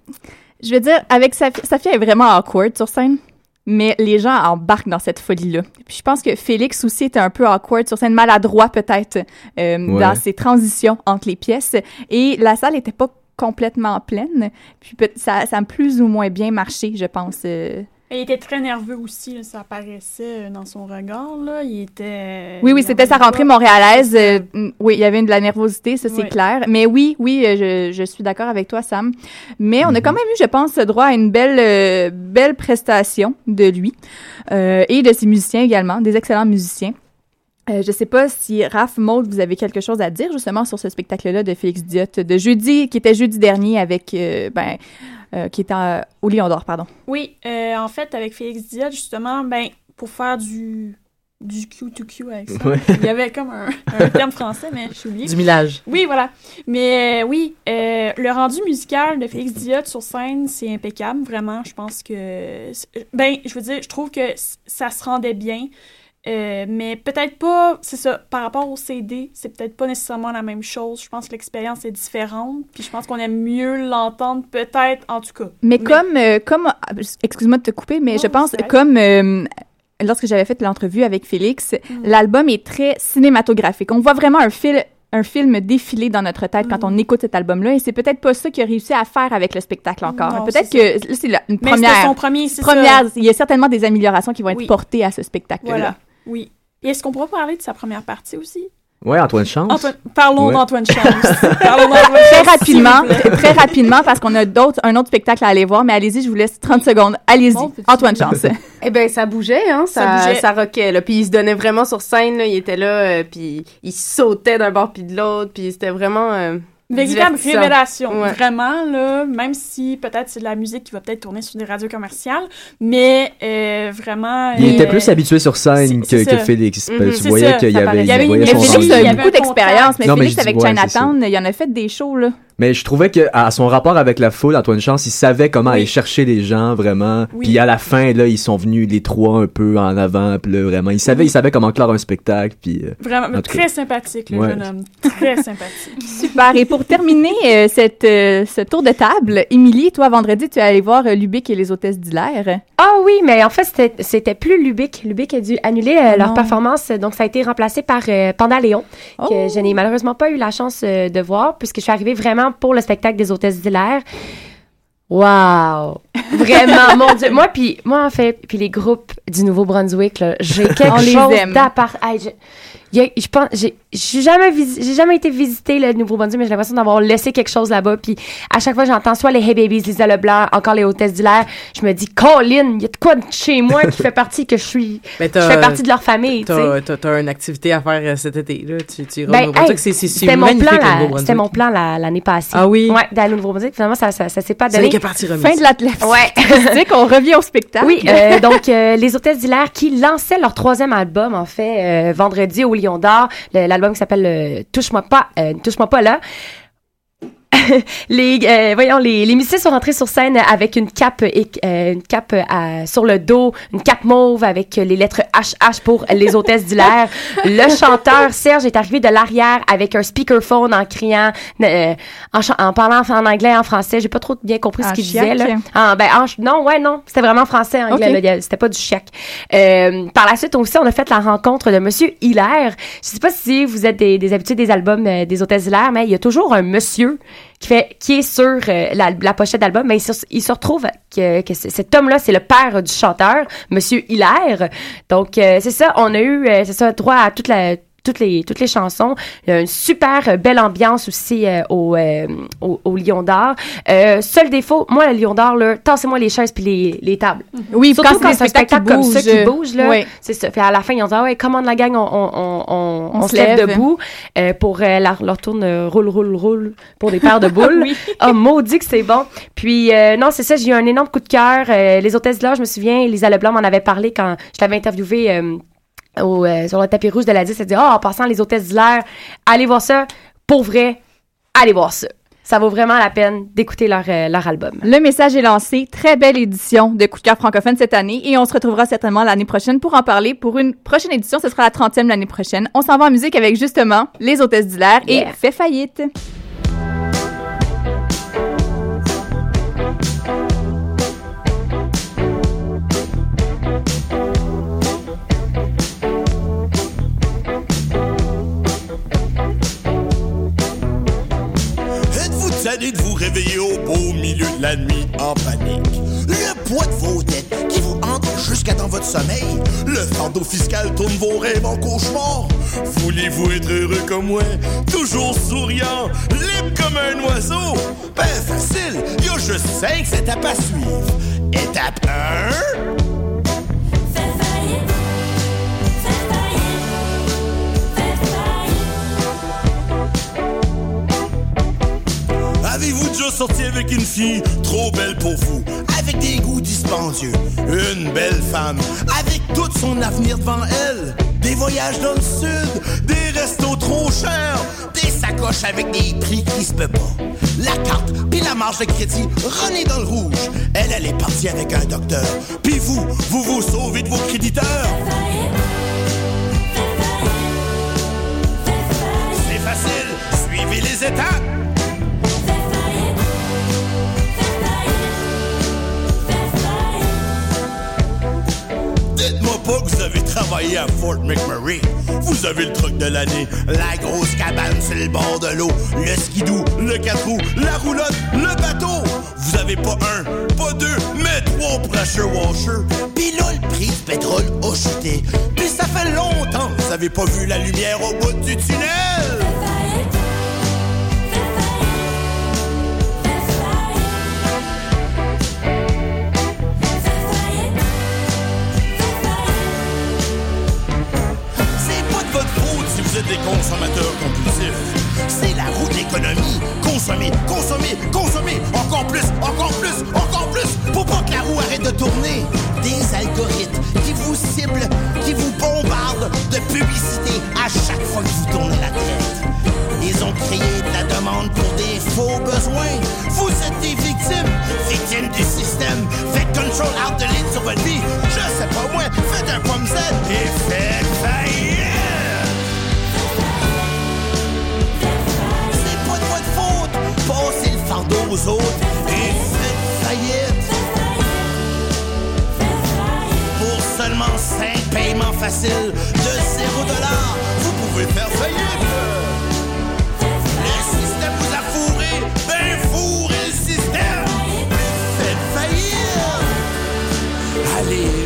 je veux dire, avec Safia, Safia est vraiment awkward sur scène. Mais les gens embarquent dans cette folie-là. Puis je pense que Félix aussi était un peu awkward sur scène, maladroit peut-être euh, Ouais. dans ses transitions entre les pièces. Et la salle était pas complètement pleine. Puis ça, ça a plus ou moins bien marché, je pense. euh. Il était très nerveux aussi, là, ça apparaissait euh, dans son regard. Là. Il était. Oui, oui, c'était sa rentrée montréalaise. euh, oui, il y avait de la nervosité, ça c'est clair. Mais oui, oui, euh, je, je suis d'accord avec toi, Sam. Mais on a Mhm. quand même eu, je pense, droit à une belle, euh, belle prestation de lui euh, et de ses musiciens également, des excellents musiciens. Euh, je sais pas si Raph, Maud, vous avez quelque chose à dire justement sur ce spectacle-là de Félix Diot de jeudi, qui était jeudi dernier avec, euh, ben, euh, qui était à- au Lion d'Or, pardon. Oui, euh, en fait, avec Félix Diot, justement, ben, pour faire du, du Q2Q avec ça, Ouais. il y avait comme un, un terme français, mais j'ai oublié. Du millage. Oui, voilà. Mais euh, oui, euh, le rendu musical de Félix Diot sur scène, c'est impeccable, vraiment. Je pense que... Ben, je veux dire, je trouve que ça se rendait bien. Euh, mais peut-être pas, c'est ça, par rapport au CD, c'est peut-être pas nécessairement la même chose. Je pense que l'expérience est différente, puis je pense qu'on aime mieux l'entendre, peut-être, en tout cas. Mais, comme, euh, comme, excuse-moi de te couper, mais je pense comme euh, lorsque j'avais fait l'entrevue avec Félix, l'album est très cinématographique. On voit vraiment un film un film défiler dans notre tête quand on écoute cet album-là et c'est peut-être pas ça qu'il a réussi à faire avec le spectacle encore. Peut-être que là, c'est une Mais première. c'était son premier, c'est première, ça. Il y a certainement des améliorations qui vont être Oui. portées à ce spectacle-là. Voilà, oui. Et est-ce qu'on pourra parler de sa première partie aussi? Ouais, Antoine Chance. Antoine- parlons Ouais. d'Antoine Chance. parlons d'Antoine Très Chance, rapidement, vous plaît. très rapidement, parce qu'on a d'autres, un autre spectacle à aller voir, mais allez-y, je vous laisse 30 secondes. Allez-y, Antoine Chance. Eh ben ça bougeait, hein, ça, Ça ça, bougeait. rockait, là. Puis il se donnait vraiment sur scène, là. Il était là, euh, puis il sautait d'un bord puis de l'autre, puis c'était vraiment euh, Véritable révélation, Ouais. vraiment, là, même si peut-être c'est de la musique qui va peut-être tourner sur des radios commerciales, mais euh, vraiment... Il était euh, plus habitué sur scène que. Félix. Mhm, tu voyais qu'il y avait, il Il y avait Félix a beaucoup d'expérience, mais Non, mais Félix avec ouais, Chinatown, il en a fait des shows, là. Mais je trouvais que à son rapport avec la foule, Antoine Chance, il savait comment aller chercher les gens vraiment. Oui. Puis à la fin, là, ils sont venus les trois un peu en avant. Puis là, vraiment, il savait, il savait comment clore un spectacle. Puis euh, Vraiment, très cas. sympathique, le Ouais. jeune homme. Très sympathique. Super. Et pour terminer euh, cette, euh, ce tour de table, Émilie, toi, vendredi, tu es allée voir euh, Lubick et les hôtesses d'Hilaire. Ah oui, mais en fait, c'était- c'était plus Lubick. Lubick a dû annuler euh, leur performance, donc ça a été remplacé par euh, Panda Léon, Oh. que je n'ai malheureusement pas eu la chance euh, de voir, puisque je suis arrivée vraiment pour le spectacle des hôtesses d'Hilaire. Wow! Vraiment, mon Dieu. Moi, puis moi, en fait, puis les groupes du Nouveau-Brunswick, j'ai quelque chose. Hey, je- pense, j'ai jamais, j'ai jamais été visiter le Nouveau-Brunswick, mais j'ai l'impression d'avoir laissé quelque chose là-bas. Puis à chaque fois, j'entends soit les Hey Babies, Lisa Leblanc, encore les hôtesses d'hilaire. Je me dis, Colin, il y a de quoi de chez moi qui fait partie que je suis, Mais je fais partie de leur famille. T'as, t'as, une activité à faire euh, cet été, là. Tu, tu Ben, hey, c'est, c'est, c'était mon plan, c'était mon plan la- l'année passée. Ah oui? Ouais, d'aller au Nouveau-Brunswick. Finalement, ça, ça, ça s'est pas donné. Partie remise. Fin de l'athlète. Ouais. on revient au spectacle. Oui, euh, donc euh, les hôtesses d'hilaire qui lançaient leur troisième album en fait euh, vendredi au Lion d'Or, l'album qui s'appelle euh, Touche-moi pas, euh, touche-moi pas là. les euh, voyons les, les musiciens sont rentrés sur scène avec une cape et euh, une cape euh, sur le dos, une cape mauve avec les lettres HH pour les hôtesses d'hilaire. Le chanteur Serge est arrivé de l'arrière avec un speakerphone en criant euh, en, en parlant en anglais en français, j'ai pas trop bien compris ce qu'il disait là. Ah, ben en non, ouais non, c'était vraiment français anglais Ok. là, il y a- c'était pas du chiac. Euh, par la suite aussi, on a fait la rencontre de monsieur Hilaire. Je sais pas si vous êtes des, des habitués des albums euh, des hôtesses Hilaire, mais il y a toujours un monsieur qui est sur euh, la, pochette d'album, mais il se, il se retrouve que, cet homme-là, c'est le père du chanteur, monsieur Hilaire. Donc euh, c'est ça, on a eu euh, c'est ça droit à toute la toutes les toutes les chansons, Il y a une super euh, belle ambiance aussi euh, au, euh, au au Lion d'Or. Euh, seul défaut, moi le Lion d'Or là, tassez-moi les chaises puis les, les tables. Oui, Surtout quand c'est un spectacle comme ça qui bouge là, Ouais. c'est ça. Puis à la fin ils ont dit ah ouais, commande la gang, on on on on, se lève lève. debout euh, pour euh, leur, leur tourne euh, roule roule roule pour des paires de boules. Oui. Oh maudit que c'est bon. Puis euh, non, c'est ça, j'ai eu un énorme coup de cœur. Euh, les hôtesses de l'or, je me souviens, Lisa Leblanc m'en avait parlé quand je l'avais interviewée euh, au, euh, sur le tapis rouge de la 10. Elle dit, oh, en passant les hôtesses d'hilaire, allez voir ça. Pour vrai, allez voir ça. Ça vaut vraiment la peine d'écouter leur, euh, leur album. Le message est lancé. Très belle édition de Coup de cœur francophone cette année et on se retrouvera certainement l'année prochaine pour en parler pour une prochaine édition. Ce sera la 30e l'année prochaine. On s'en va en musique avec justement Les Hôtesses d'Hilaire et Yeah. Fait faillite. De vous réveiller au beau milieu de la nuit en panique? Le poids de vos dettes qui vous hante jusqu'à dans votre sommeil? Le fardeau fiscal tourne vos rêves en cauchemar? Voulez-vous être heureux comme moi? Toujours souriant, libre comme un oiseau? Ben facile, y a juste cinq étapes à suivre. Étape 1... sorti avec une fille trop belle pour vous, avec des goûts dispendieux, une belle femme, avec tout son avenir devant elle. Des voyages dans le sud, des restos trop chers, des sacoches avec des prix qui se peut pas. La carte, puis la marge de crédit, René dans le rouge. Elle, elle est partie avec un docteur. Puis vous, vous vous sauvez de vos créditeurs. C'est facile, suivez les étapes. Pas que vous avez travaillé à Fort McMurray. Vous avez le truc de l'année, la grosse cabane sur le bord de l'eau, le skidoo, le quatre roues, la roulotte, le bateau. Vous avez pas un, pas deux, mais trois pressure washers. Puis là, le prix du pétrole a chuté. Puis ça fait longtemps que vous avez pas vu la lumière au bout du tunnel. Des consommateurs compulsifs. C'est la roue de l'économie. Consommer, consommer, consommer. Encore plus, encore plus, encore plus. Pour pas que la roue arrête de tourner. Des algorithmes qui vous ciblent, qui vous bombardent de publicité à chaque fois que vous tournez la tête. Ils ont créé de la demande pour des faux besoins. Vous êtes des victimes, victimes du système. Faites control out de ligne sur votre vie. Je sais pas moi, faites un pomme Z et faites faillite. Aux autres et faites faillite. Pour seulement 5 paiements faciles de 0 vous pouvez faire faillite. Le système vous a fourré, ben fourré le système. Faites faillite. Allez,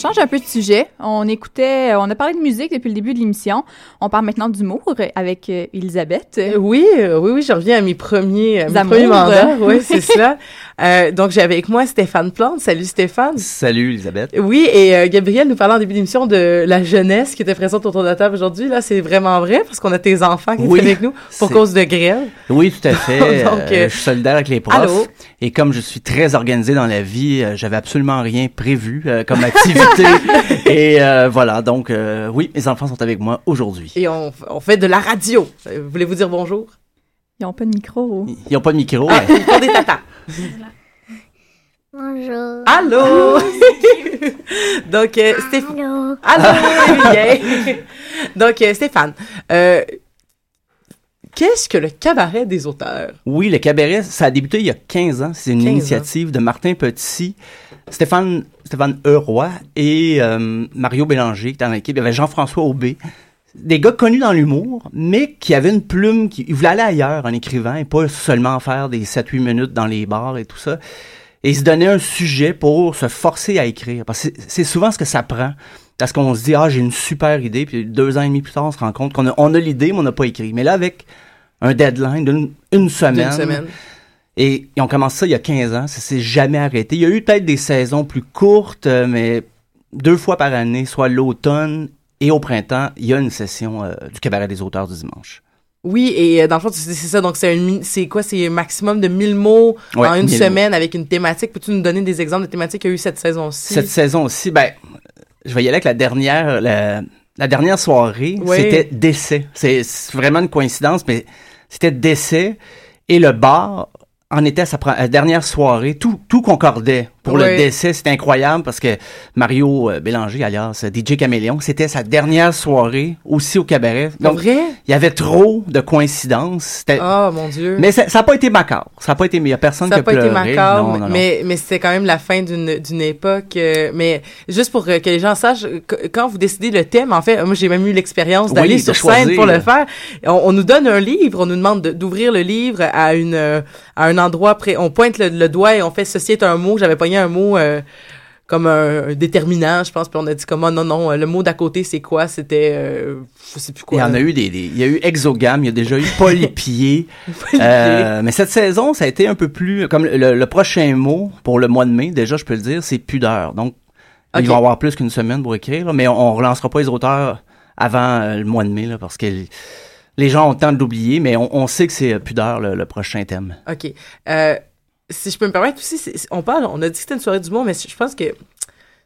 change un peu de sujet. On écoutait, on a parlé de musique depuis le début de l'émission. On parle maintenant d'humour avec euh, Elisabeth. Oui, euh, oui, oui, je reviens à mes premiers, à mes premiers mandats. Oui, c'est ça. Euh, donc, j'ai avec moi Stéphane Plante. Salut Stéphane. Salut Elisabeth. Oui, et euh, Gabriel nous parlait en début d'émission de la jeunesse qui était présente autour de la table aujourd'hui. Là, c'est vraiment vrai parce qu'on a tes enfants qui Oui, étaient avec nous pour cause de grève. Oui, tout à fait. Donc, Euh, euh, je suis solidaire avec les profs. allô? Et comme je suis très organisé dans la vie, euh, j'avais absolument rien prévu euh, comme activité. et euh, voilà, donc euh, oui, mes enfants sont avec moi aujourd'hui. Et on, on fait de la radio. Voulez-vous dire bonjour? Ils n'ont pas de micro. Ils n'ont pas de micro. Ah, ils font des tatas. Bonjour. Allô? Donc, euh, Stéphane. Allô? Donc, euh, Stéphane, euh, qu'est-ce que le cabaret des auteurs? Oui, le cabaret, ça a débuté il y a 15 ans. C'est une 15 ans. initiative de Martin Petit, Stéphane, Stéphane Euroy et euh, Mario Bélanger qui étaient dans l'équipe. Il y avait Jean-François Aubé. Des gars connus dans l'humour, mais qui avaient une plume, qui ils voulaient aller ailleurs en écrivant et pas seulement faire des 7-8 minutes dans les bars et tout ça. Et ils se donnaient un sujet pour se forcer à écrire. Parce que c'est- souvent ce que ça prend. Parce qu'on se dit, ah, j'ai une super idée, puis deux ans et demi plus tard, on se rend compte qu'on a, on a l'idée, mais on n'a pas écrit. Mais là, avec un deadline d'une une semaine, D'une semaine. et ils ont commencé ça il y a 15 ans, ça s'est jamais arrêté. Il y a eu peut-être des saisons plus courtes, euh, mais deux fois par année, soit l'automne et au printemps, il y a une session euh, du cabaret des auteurs du dimanche. Oui, et euh, dans le fond, c'est ça. Donc, c'est quoi? C'est un maximum de 1000 mots Ouais, en une 1000 semaine avec une thématique. Peux-tu nous donner des exemples de thématiques qu'il y a eu cette saison-ci? Cette saison aussi, ben, je vais y aller avec la dernière, la, la dernière soirée, c'était décès. C'est vraiment une coïncidence, mais c'était décès et le bar en était à sa dernière soirée. Tout, tout concordait pour Oui. le décès. C'était incroyable parce que Mario euh, Bélanger, alias euh, DJ Caméléon, c'était sa dernière soirée aussi au cabaret. Vrai? il y avait trop de coïncidences. Oh mon Dieu. Mais ça n'a pas été macabre. Ça n'a pas été, il y a personne Ça qui n'a a pas été macabre, Non, non, non. mais, mais c'était quand même la fin d'une époque. euh, mais juste pour que les gens sachent, qu- quand vous décidez le thème, en fait, moi j'ai même eu l'expérience d'aller sur choisir. scène pour le faire. On, on nous donne un livre, on nous demande de- d'ouvrir le livre à une à un endroit près. On pointe le, le doigt et on fait ceci est un mot. J'avais pogné un mot. euh, comme un, un déterminant, je pense, puis on a dit comment non non, le mot d'à côté c'est quoi? C'était euh, je sais plus quoi. Il y en a eu des, il y a eu exogame, il y a déjà eu polypier. Euh, mais cette saison, ça a été un peu plus comme le, le prochain mot pour le mois de mai. Déjà, je peux le dire, c'est pudeur. Donc, Ok. ils vont avoir plus qu'une semaine pour écrire, là, mais on, on relancera pas les auteurs avant euh, le mois de mai là, parce que les gens ont le temps de l'oublier. Mais on, on sait que c'est euh, pudeur le, le prochain thème. OK. Euh, si je peux me permettre aussi, on parle, on a dit que c'était une soirée d'humour, mais je pense que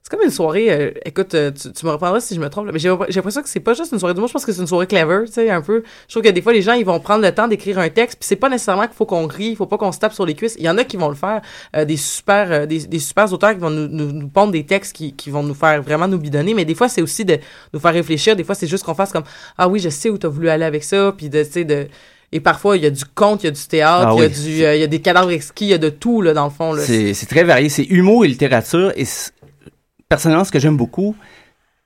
c'est comme une soirée. euh, écoute, euh, tu, tu me reprendras si je me trompe, là, mais j'ai j'ai l'impression que c'est pas juste une soirée d'humour, je pense que c'est une soirée clever, tu sais, un peu. Je trouve que des fois, les gens, ils vont prendre le temps d'écrire un texte, puis c'est pas nécessairement qu'il faut qu'on rie, il faut pas qu'on se tape sur les cuisses. Il y en a qui vont le faire, euh, des super, euh, des, des super auteurs qui vont nous, nous, nous pondre des textes qui, qui vont nous faire vraiment nous bidonner, mais des fois, c'est aussi de nous faire réfléchir. Des fois, c'est juste qu'on fasse comme, ah oui, je sais où t'as voulu aller avec ça, puis de, tu sais, de. Et parfois, il y a du conte, il y a du théâtre, Ah il y a oui. du, euh, il y a des cadavres exquis, il y a de tout, là, dans le fond. C'est très varié. C'est humour et littérature. Et personnellement, ce que j'aime beaucoup,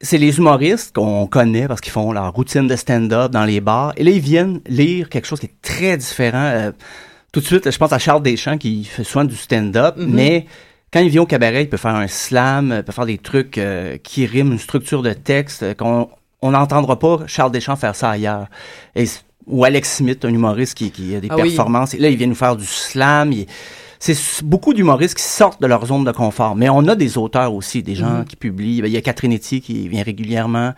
c'est les humoristes qu'on connaît parce qu'ils font leur routine de stand-up dans les bars. Et là, ils viennent lire quelque chose qui est très différent. Euh, tout de suite, je pense à Charles Deschamps qui fait souvent du stand-up, Mhm. mais quand il vient au cabaret, il peut faire un slam, il peut faire des trucs euh, qui riment, une structure de texte qu'on on n'entendra pas Charles Deschamps faire ça ailleurs. Et, ou Alex Smith, un humoriste qui, qui a des Ah oui. performances. Et là, il vient nous faire du slam. il- c'est beaucoup d'humoristes qui sortent de leur zone de confort. Mais on a des auteurs aussi, des gens Mhm. qui publient. Ben, Il y a Catherine Etier qui vient régulièrement.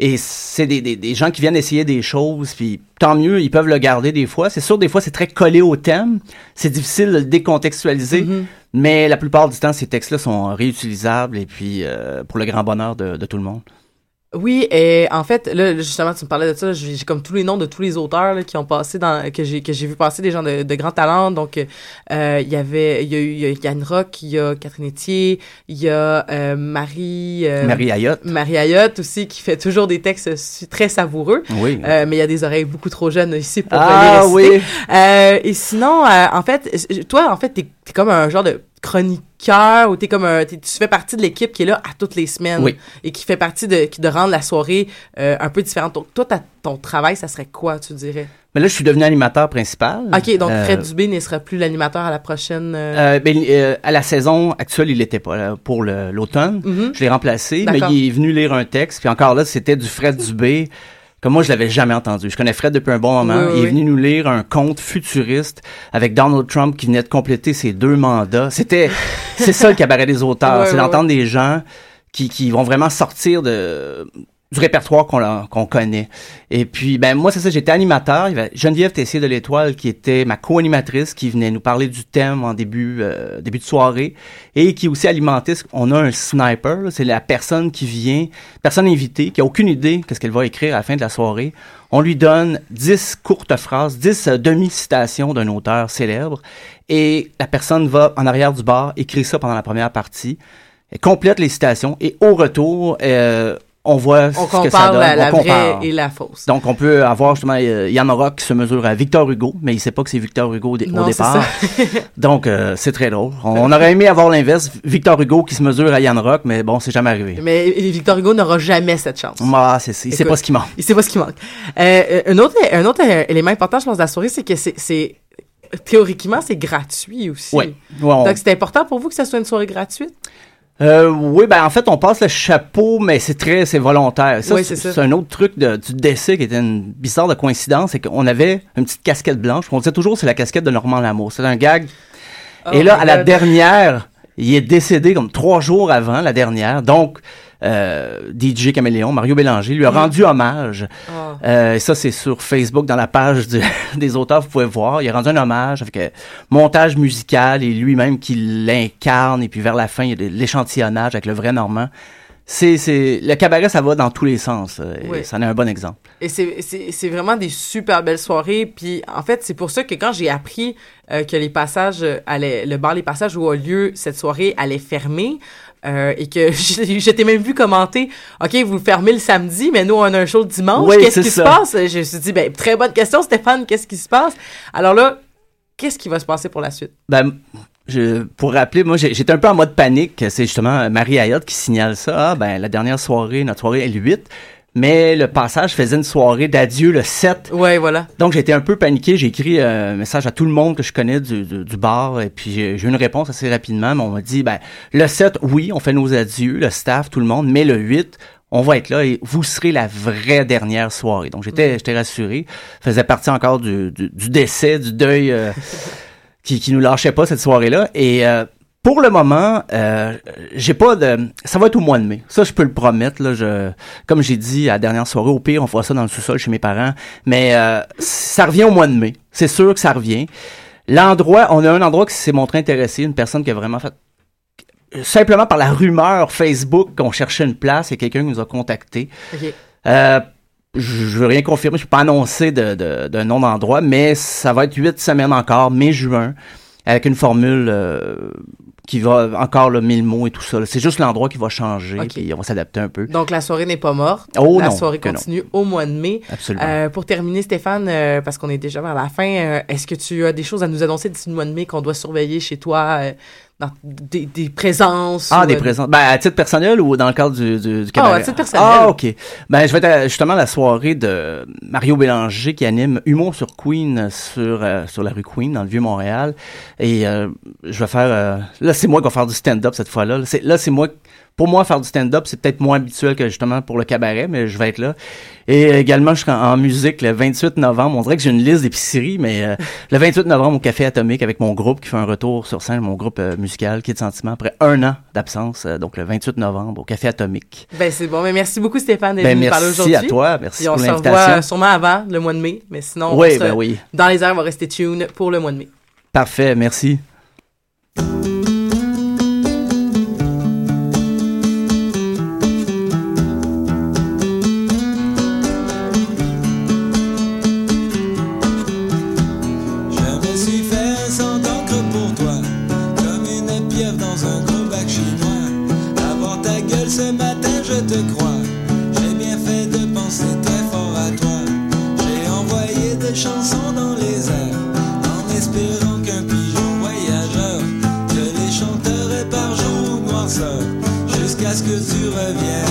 Et c'est des, des, des gens qui viennent essayer des choses, puis tant mieux, ils peuvent le garder des fois. C'est sûr, des fois, c'est très collé au thème. C'est difficile de le décontextualiser, Mhm. mais la plupart du temps, ces textes-là sont réutilisables et puis euh, pour le grand bonheur de, de tout le monde. Oui, et en fait, là, justement, tu me parlais de ça, j'ai comme tous les noms de tous les auteurs là, qui ont passé dans, que j'ai que j'ai vu passer des gens de, de grand talent. Donc, euh, il y avait, il y a eu il y a Yann Rock, il y a Catherine Etier, il y a euh, Marie... euh, Marie Ayotte. Marie Ayotte aussi, qui fait toujours des textes très savoureux. Oui. Euh, mais il y a des oreilles beaucoup trop jeunes ici pour Ah, euh, les réciter. oui. Euh, et sinon, euh, en fait, toi, en fait, t'es es comme un genre de chroniqueur ou t'es comme un, tu fais partie de l'équipe qui est là à toutes les semaines Oui. et qui fait partie de, qui- de rendre la soirée euh, un peu différente. Donc, toi, ton travail, ça serait quoi, tu dirais? Mais là, je suis devenu animateur principal. OK, donc Euh, Fred Dubé ne sera plus l'animateur à la prochaine... euh, Euh, ben, à la saison actuelle, il l'était pas. pour l'automne, Mhm. je l'ai remplacé, mais il est venu lire un texte. Puis encore là, c'était du Fred Dubé. Comme moi, je l'avais jamais entendu. Je connais Fred depuis un bon moment. Oui, il est oui. venu nous lire un conte futuriste avec Donald Trump qui venait de compléter ses deux mandats. C'était, c'est ça le cabaret des auteurs. C'est d'entendre des gens qui, qui vont vraiment sortir de, du répertoire qu'on connaît. Et puis, ben moi, c'est ça, j'étais animateur. Il y avait Geneviève Tessier de l'Étoile qui était ma co-animatrice, qui venait nous parler du thème en début, euh, début de soirée, et qui aussi alimentrice. On a un sniper, c'est la personne qui vient, personne invitée, qui a aucune idée qu'est-ce qu'elle va écrire à la fin de la soirée. On lui donne 10 courtes phrases, 10 euh, demi-citations d'un auteur célèbre, et la personne va en arrière du bar, écrire ça pendant la première partie, complète les citations, et au retour, euh, on voit on ce que ça compare donne. la, la on compare. vraie et la fausse. Donc, on peut avoir justement euh, Yann Rock qui se mesure à Victor Hugo, mais il sait pas que c'est Victor Hugo au, départ. Donc, euh, c'est très drôle. On, on aurait aimé avoir l'inverse, Victor Hugo qui se mesure à Yann Rock, mais bon, c'est jamais arrivé. Mais Victor Hugo n'aura jamais cette chance. Ah, c'est, il sait Écoute, pas ce qui manque. Il sait pas ce qui manque. Euh, un autre, un autre élément important, je pense, de la soirée, c'est que c'est, c'est théoriquement, c'est gratuit aussi. Oui. Ouais, on- Donc, c'est important pour vous que ça soit une soirée gratuite? Euh, oui, ben en fait, on passe le chapeau, mais c'est très, c'est volontaire. Ça, Oui, c'est, un autre truc de, du décès qui était une bizarre de coïncidence, c'est qu'on avait une petite casquette blanche. On disait toujours c'est la casquette de Normand Lamour. C'est un gag. Oh Et là, my à la dernière, il est décédé comme trois jours avant la dernière. Donc, euh, DJ Caméléon, Mario Bélanger, lui a rendu hommage. Ah. Euh, et ça, c'est sur Facebook, dans la page du- des auteurs, vous pouvez voir. Il a rendu un hommage avec euh, montage musical et lui-même qui l'incarne. Et puis vers la fin, il y a l'échantillonnage avec le vrai Normand. C'est, c'est, le cabaret, ça va dans tous les sens. euh, Et Oui. ça en est un bon exemple. Et c'est- c'est c'est vraiment des super belles soirées. Puis en fait, c'est pour ça que quand j'ai appris euh, que les passages allaient, le bar Les Passages où a lieu cette soirée allait fermer, euh, et que j'étais même vu commenter, OK, vous fermez le samedi, mais nous, on a un show le dimanche. Oui, qu'est-ce qui se passe? Je me suis dit, ben, très bonne question, Stéphane, qu'est-ce qui se passe? Alors là, qu'est-ce qui va se passer pour la suite? Ben, je, pour rappeler, moi, j'étais un peu en mode panique. C'est justement Marie Ayotte qui signale ça. Ah, ben, la dernière soirée, notre soirée est le 8. Mais le passage faisait une soirée d'adieu le 7. Ouais, voilà. Donc, j'étais un peu paniqué. J'ai écrit euh, un message à tout le monde que je connais du, du, du bar. Et puis, j'ai eu une réponse assez rapidement. Mais on m'a dit, ben, le 7, oui, on fait nos adieux, le staff, tout le monde. Mais le 8, on va être là et vous serez la vraie dernière soirée. Donc, j'étais j'étais rassuré. Faisait partie encore du, du, du décès, du deuil euh, qui, qui nous lâchait pas cette soirée-là. Et euh, pour le moment, euh, j'ai pas de. Ça va être au mois de mai. Ça, je peux le promettre. Là, je, comme j'ai dit à la dernière soirée, au pire, on fera ça dans le sous-sol chez mes parents. Mais euh, ça revient au mois de mai. C'est sûr que ça revient. L'endroit, on a un endroit qui s'est montré intéressé, une personne qui a vraiment fait simplement par la rumeur Facebook qu'on cherchait une place et quelqu'un nous a contacté. OK. Euh, je je veux rien confirmer, je peux pas annoncer de, de, de nom d'endroit, mais ça va être huit semaines encore, mai-juin, avec une formule euh, qui va encore le mille mots et tout ça. C'est juste l'endroit qui va changer, Ok. puis on va s'adapter un peu. Donc, la soirée n'est pas morte. Oh la non, soirée non. continue au mois de mai. Absolument. Euh, pour terminer, Stéphane, euh, parce qu'on est déjà vers la fin, euh, est-ce que tu as des choses à nous annoncer d'ici le mois de mai qu'on doit surveiller chez toi, euh, dans des, des présences? Ah, ou, des présences. Ben, à titre personnel ou dans le cadre du, du, du cabaret? à titre personnel. Ah, OK. Ben, je vais être justement à la soirée de Mario Bélanger qui anime Humour sur Queen sur, euh, sur la rue Queen dans le Vieux-Montréal. Et euh, je vais faire... euh, là, c'est moi qui vais faire du stand-up cette fois-là. Là, c'est, là, c'est moi... Pour moi, faire du stand-up, c'est peut-être moins habituel que justement pour le cabaret, mais je vais être là. Et également, je serai en, en musique le 28 novembre. On dirait que j'ai une liste d'épiceries, mais euh, le 28 novembre au Café Atomique avec mon groupe qui fait un retour sur scène, mon groupe euh, musical qui est de sentiment après un an d'absence. euh, donc le 28 novembre au Café Atomique. Ben, c'est bon. Mais merci beaucoup, Stéphane, d'être Ben, venu parler merci aujourd'hui. à toi. Merci Puis on pour se l'invitation. revoit sûrement avant le mois de mai, mais sinon, Oui, on se- ben oui. dans les airs, on va rester tune pour le mois de mai. Parfait, merci. Ce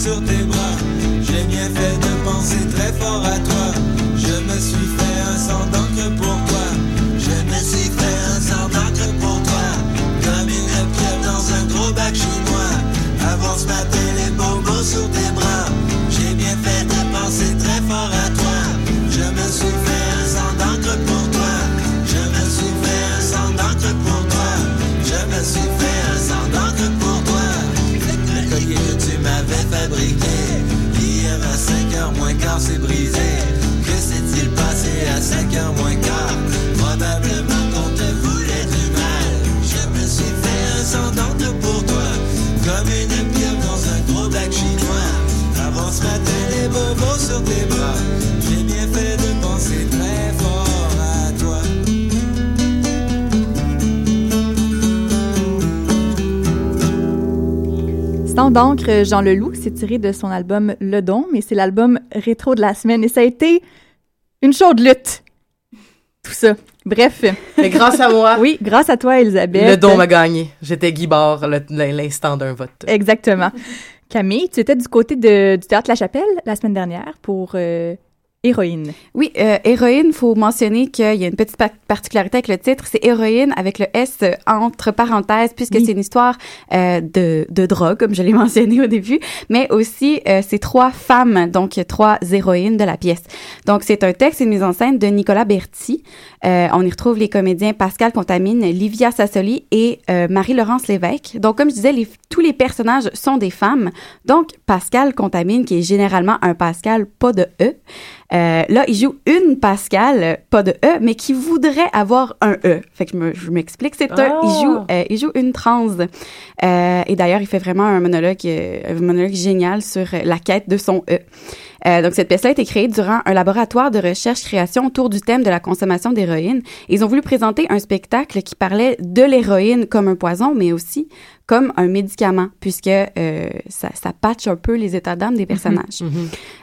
sur tes bras. J'ai bien fait de penser très fort à toi. Je me suis fait un sang d'encre pour toi. Je me suis fait un sang d'encre pour toi. Comme une crêpe dans un gros bac chinois. Avance ma les bonbons sur tes 5h moins quart. Probablement qu'on te voulait du mal. Je me suis fait un sans pour toi. Comme une pierre dans un gros bac chinois. Avant ce matin, les bobos sur tes bras. J'ai bien fait de penser très fort à toi. Sans d'encre, euh, Jean Leloup, c'est tiré de son album Le Don, mais c'est l'album rétro de la semaine et ça a été une chaude lutte. Tout ça. Bref. Mais grâce à moi. Oui, grâce à toi, Elisabeth. Le don m'a gagné. J'étais Guy l'instant d'un vote. Exactement. Camille, tu étais du côté de, du Théâtre La Chapelle la semaine dernière pour euh, Héroïne. Oui, euh, héroïne, faut mentionner qu'il y a une petite pa- particularité avec le titre, c'est héroïne avec le S euh, entre parenthèses, puisque c'est une histoire euh, de, de drogue, comme je l'ai mentionné au début, mais aussi euh, c'est trois femmes, donc trois héroïnes de la pièce. Donc c'est un texte et une mise en scène de Nicolas Berti. Euh, on y retrouve les comédiens Pascal Contamine, Livia Sassoli et euh, Marie-Laurence Lévesque. Donc comme je disais, les- tous les personnages sont des femmes. Donc Pascal Contamine, qui est généralement un Pascal pas de E, euh, là, il joue une Pascal, pas de E, mais qui voudrait avoir un E. Fait que je me- je m'explique, c'est un, Ah. il joue, euh, il joue une trans. Euh, et d'ailleurs, il fait vraiment un monologue, euh, un monologue génial sur la quête de son E. Euh, donc, cette pièce-là a été créée durant un laboratoire de recherche-création autour du thème de la consommation d'héroïne. Ils ont voulu présenter un spectacle qui parlait de l'héroïne comme un poison, mais aussi comme un médicament, puisque euh, ça, ça patche un peu les états d'âme des personnages.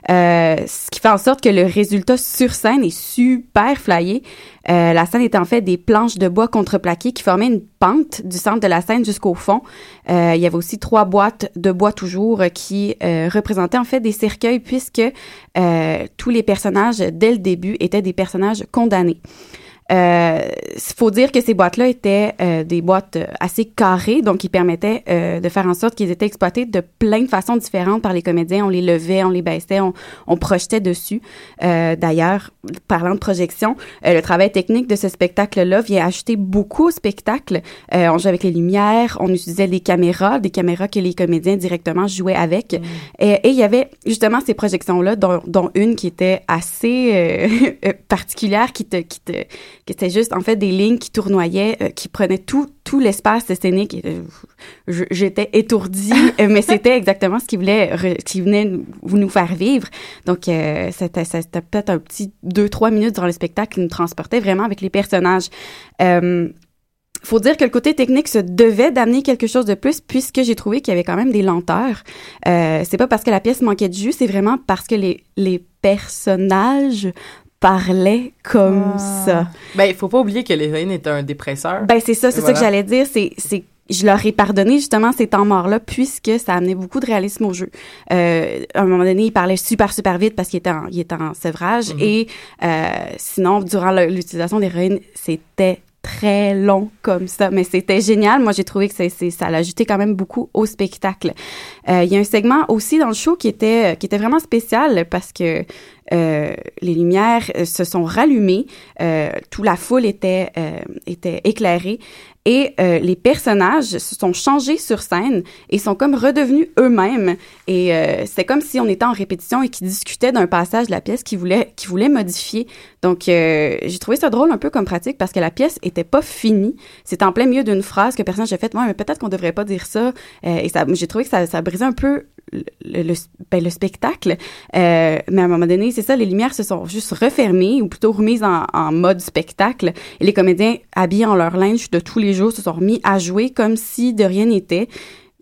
Euh, ce qui fait en sorte que le résultat sur scène est super flyé. Euh, la scène était en fait des planches de bois contreplaquées qui formaient une pente du centre de la scène jusqu'au fond. Euh, il y avait aussi trois boîtes de bois toujours qui euh, représentaient en fait des cercueils puisque tous les personnages dès le début étaient des personnages condamnés. Euh, faut dire que ces boîtes-là étaient euh, des boîtes assez carrées, donc qui permettaient euh, de faire en sorte qu'ils étaient exploités de plein de façons différentes par les comédiens. On les levait, on les baissait, on, on projetait dessus. Euh, D'ailleurs, parlant de projection, euh, le travail technique de ce spectacle-là vient ajouter beaucoup au spectacle. Euh, on jouait avec les lumières, on utilisait des caméras, des caméras que les comédiens directement jouaient avec. Et et il y avait justement ces projections-là, dont, dont une qui était assez euh, particulière, qui te, qui te, qui était juste en fait des lignes qui tournoyaient, euh, qui prenaient tout, tout l'espace scénique. Euh, J'étais étourdie, euh, mais c'était exactement ce qui voulait, qui venait nous nous faire vivre. Donc euh, c'était, c'était peut-être un petit deux trois minutes durant le spectacle qui nous transportait vraiment avec les personnages. Euh, faut dire que le côté technique se devait d'amener quelque chose de plus puisque j'ai trouvé qu'il y avait quand même des lenteurs. Euh, c'est pas parce que la pièce manquait de jus, c'est vraiment parce que les, les personnages parlaient comme ça. Ben, il faut pas oublier que l'héroïne est un dépresseur. Ben c'est ça, c'est Et ça que voilà. j'allais dire. C'est, c'est, je leur ai pardonné justement ces temps morts-là puisque ça amenait beaucoup de réalisme au jeu. Euh, à un moment donné, il parlait super super vite parce qu'il était en, il était en sevrage Mhm. et euh, sinon durant l'utilisation d'héroïne, c'était très long comme ça, mais c'était génial. Moi, j'ai trouvé que ça l'a ajouté quand même beaucoup au spectacle. Euh, Il y a un segment aussi dans le show qui était, qui était vraiment spécial parce que euh, les lumières euh, se sont rallumées, euh, toute la foule était, euh, était éclairée et euh, les personnages se sont changés sur scène et sont comme redevenus eux-mêmes. Et c'est comme si on était en répétition et qu'ils discutaient d'un passage de la pièce qu'ils voulaient, qu'ils voulaient modifier. Donc, j'ai trouvé ça drôle un peu comme pratique parce que la pièce était pas finie. C'était en plein milieu d'une phrase que personne n'a fait. Ouais, mais peut-être qu'on devrait pas dire ça. Et ça, j'ai trouvé que ça, ça brisait un peu le, le, ben, le spectacle. Euh, mais à un moment donné, c'est ça, les lumières se sont juste refermées ou plutôt remises en, en mode spectacle. Et les comédiens, habillés en leur linge de tous les jours, se sont remis à jouer comme si de rien n'était.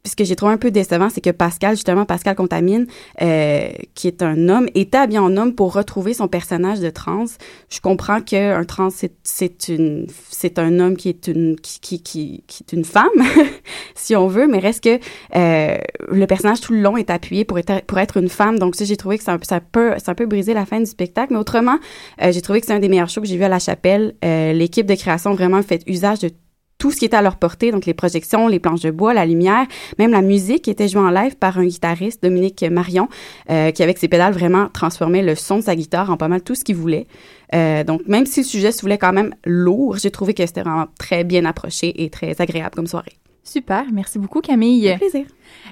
Puis ce que j'ai trouvé un peu décevant, c'est que Pascal, justement, Pascal Contamine, euh, qui est un homme, était habillé en homme pour retrouver son personnage de trans. Je comprends qu'un trans, c'est, une, c'est un homme qui est une, qui, qui, qui, qui est une femme, si on veut, mais reste que euh, le personnage tout le long est appuyé pour être, pour être une femme. Donc ça, j'ai trouvé que ça, ça peut, ça peut briser la fin du spectacle. Mais autrement, euh, j'ai trouvé que c'est un des meilleurs shows que j'ai vu à la Chapelle. Euh, l'équipe de création vraiment fait usage de tout ce qui était à leur portée, donc les projections, les planches de bois, la lumière, même la musique qui était jouée en live par un guitariste, Dominique Marion, euh, qui avec ses pédales vraiment transformait le son de sa guitare en pas mal tout ce qu'il voulait. Euh, donc même si le sujet se voulait quand même lourd, j'ai trouvé que c'était vraiment très bien approché et très agréable comme soirée. Super, merci beaucoup Camille. Un plaisir.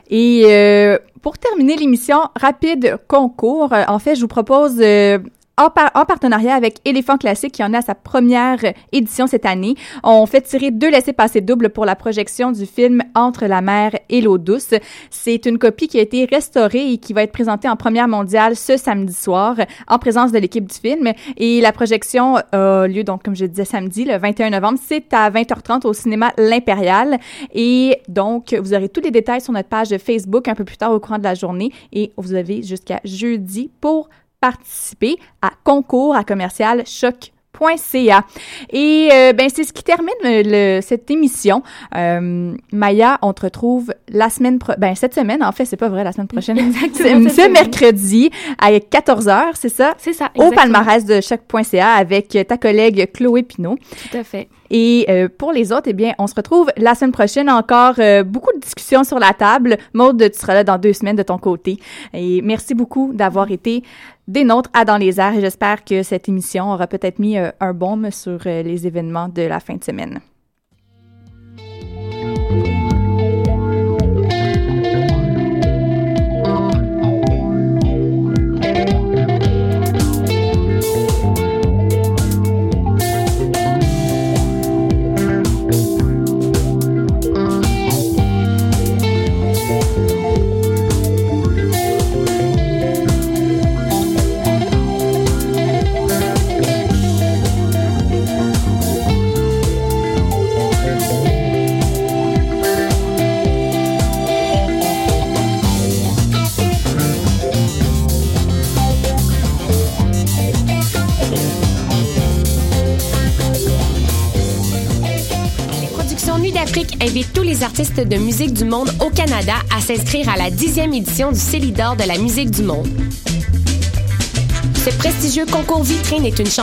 Et euh, pour terminer l'émission, rapide concours. En fait, je vous propose euh, en, par- en partenariat avec Éléphant Classique, qui en a sa première édition cette année. On fait tirer deux laissés-passer doubles pour la projection du film Entre la mer et l'eau douce. C'est une copie qui a été restaurée et qui va être présentée en première mondiale ce samedi soir en présence de l'équipe du film. Et la projection a lieu, donc, comme je disais, samedi, le 21 novembre. C'est à 20h30 au cinéma L'Impérial. Et donc, vous aurez tous les détails sur notre page Facebook un peu plus tard au courant de la journée. Et vous avez jusqu'à jeudi pour participer à concours à commercial choc.ca. Et euh, ben c'est ce qui termine euh, le- cette émission. Euh, Maya, on te retrouve la semaine pro- ben cette semaine en fait, c'est pas vrai la semaine prochaine. Exactement, ce mercredi à 14h, c'est ça? C'est ça. Au palmarès de choc.ca avec ta collègue Chloé Pinot. Tout à fait. Et euh, pour les autres, eh bien, on se retrouve la semaine prochaine. Encore euh, beaucoup de discussions sur la table. Maude, tu seras là dans deux semaines de ton côté. Et merci beaucoup d'avoir été des nôtres à Dans les airs. J'espère que cette émission aura peut-être mis euh, un baume sur euh, les événements de la fin de semaine. Tous les artistes de musique du monde au Canada à s'inscrire à la dixième édition du Célidor de la musique du monde. Ce prestigieux concours vitrine est une chance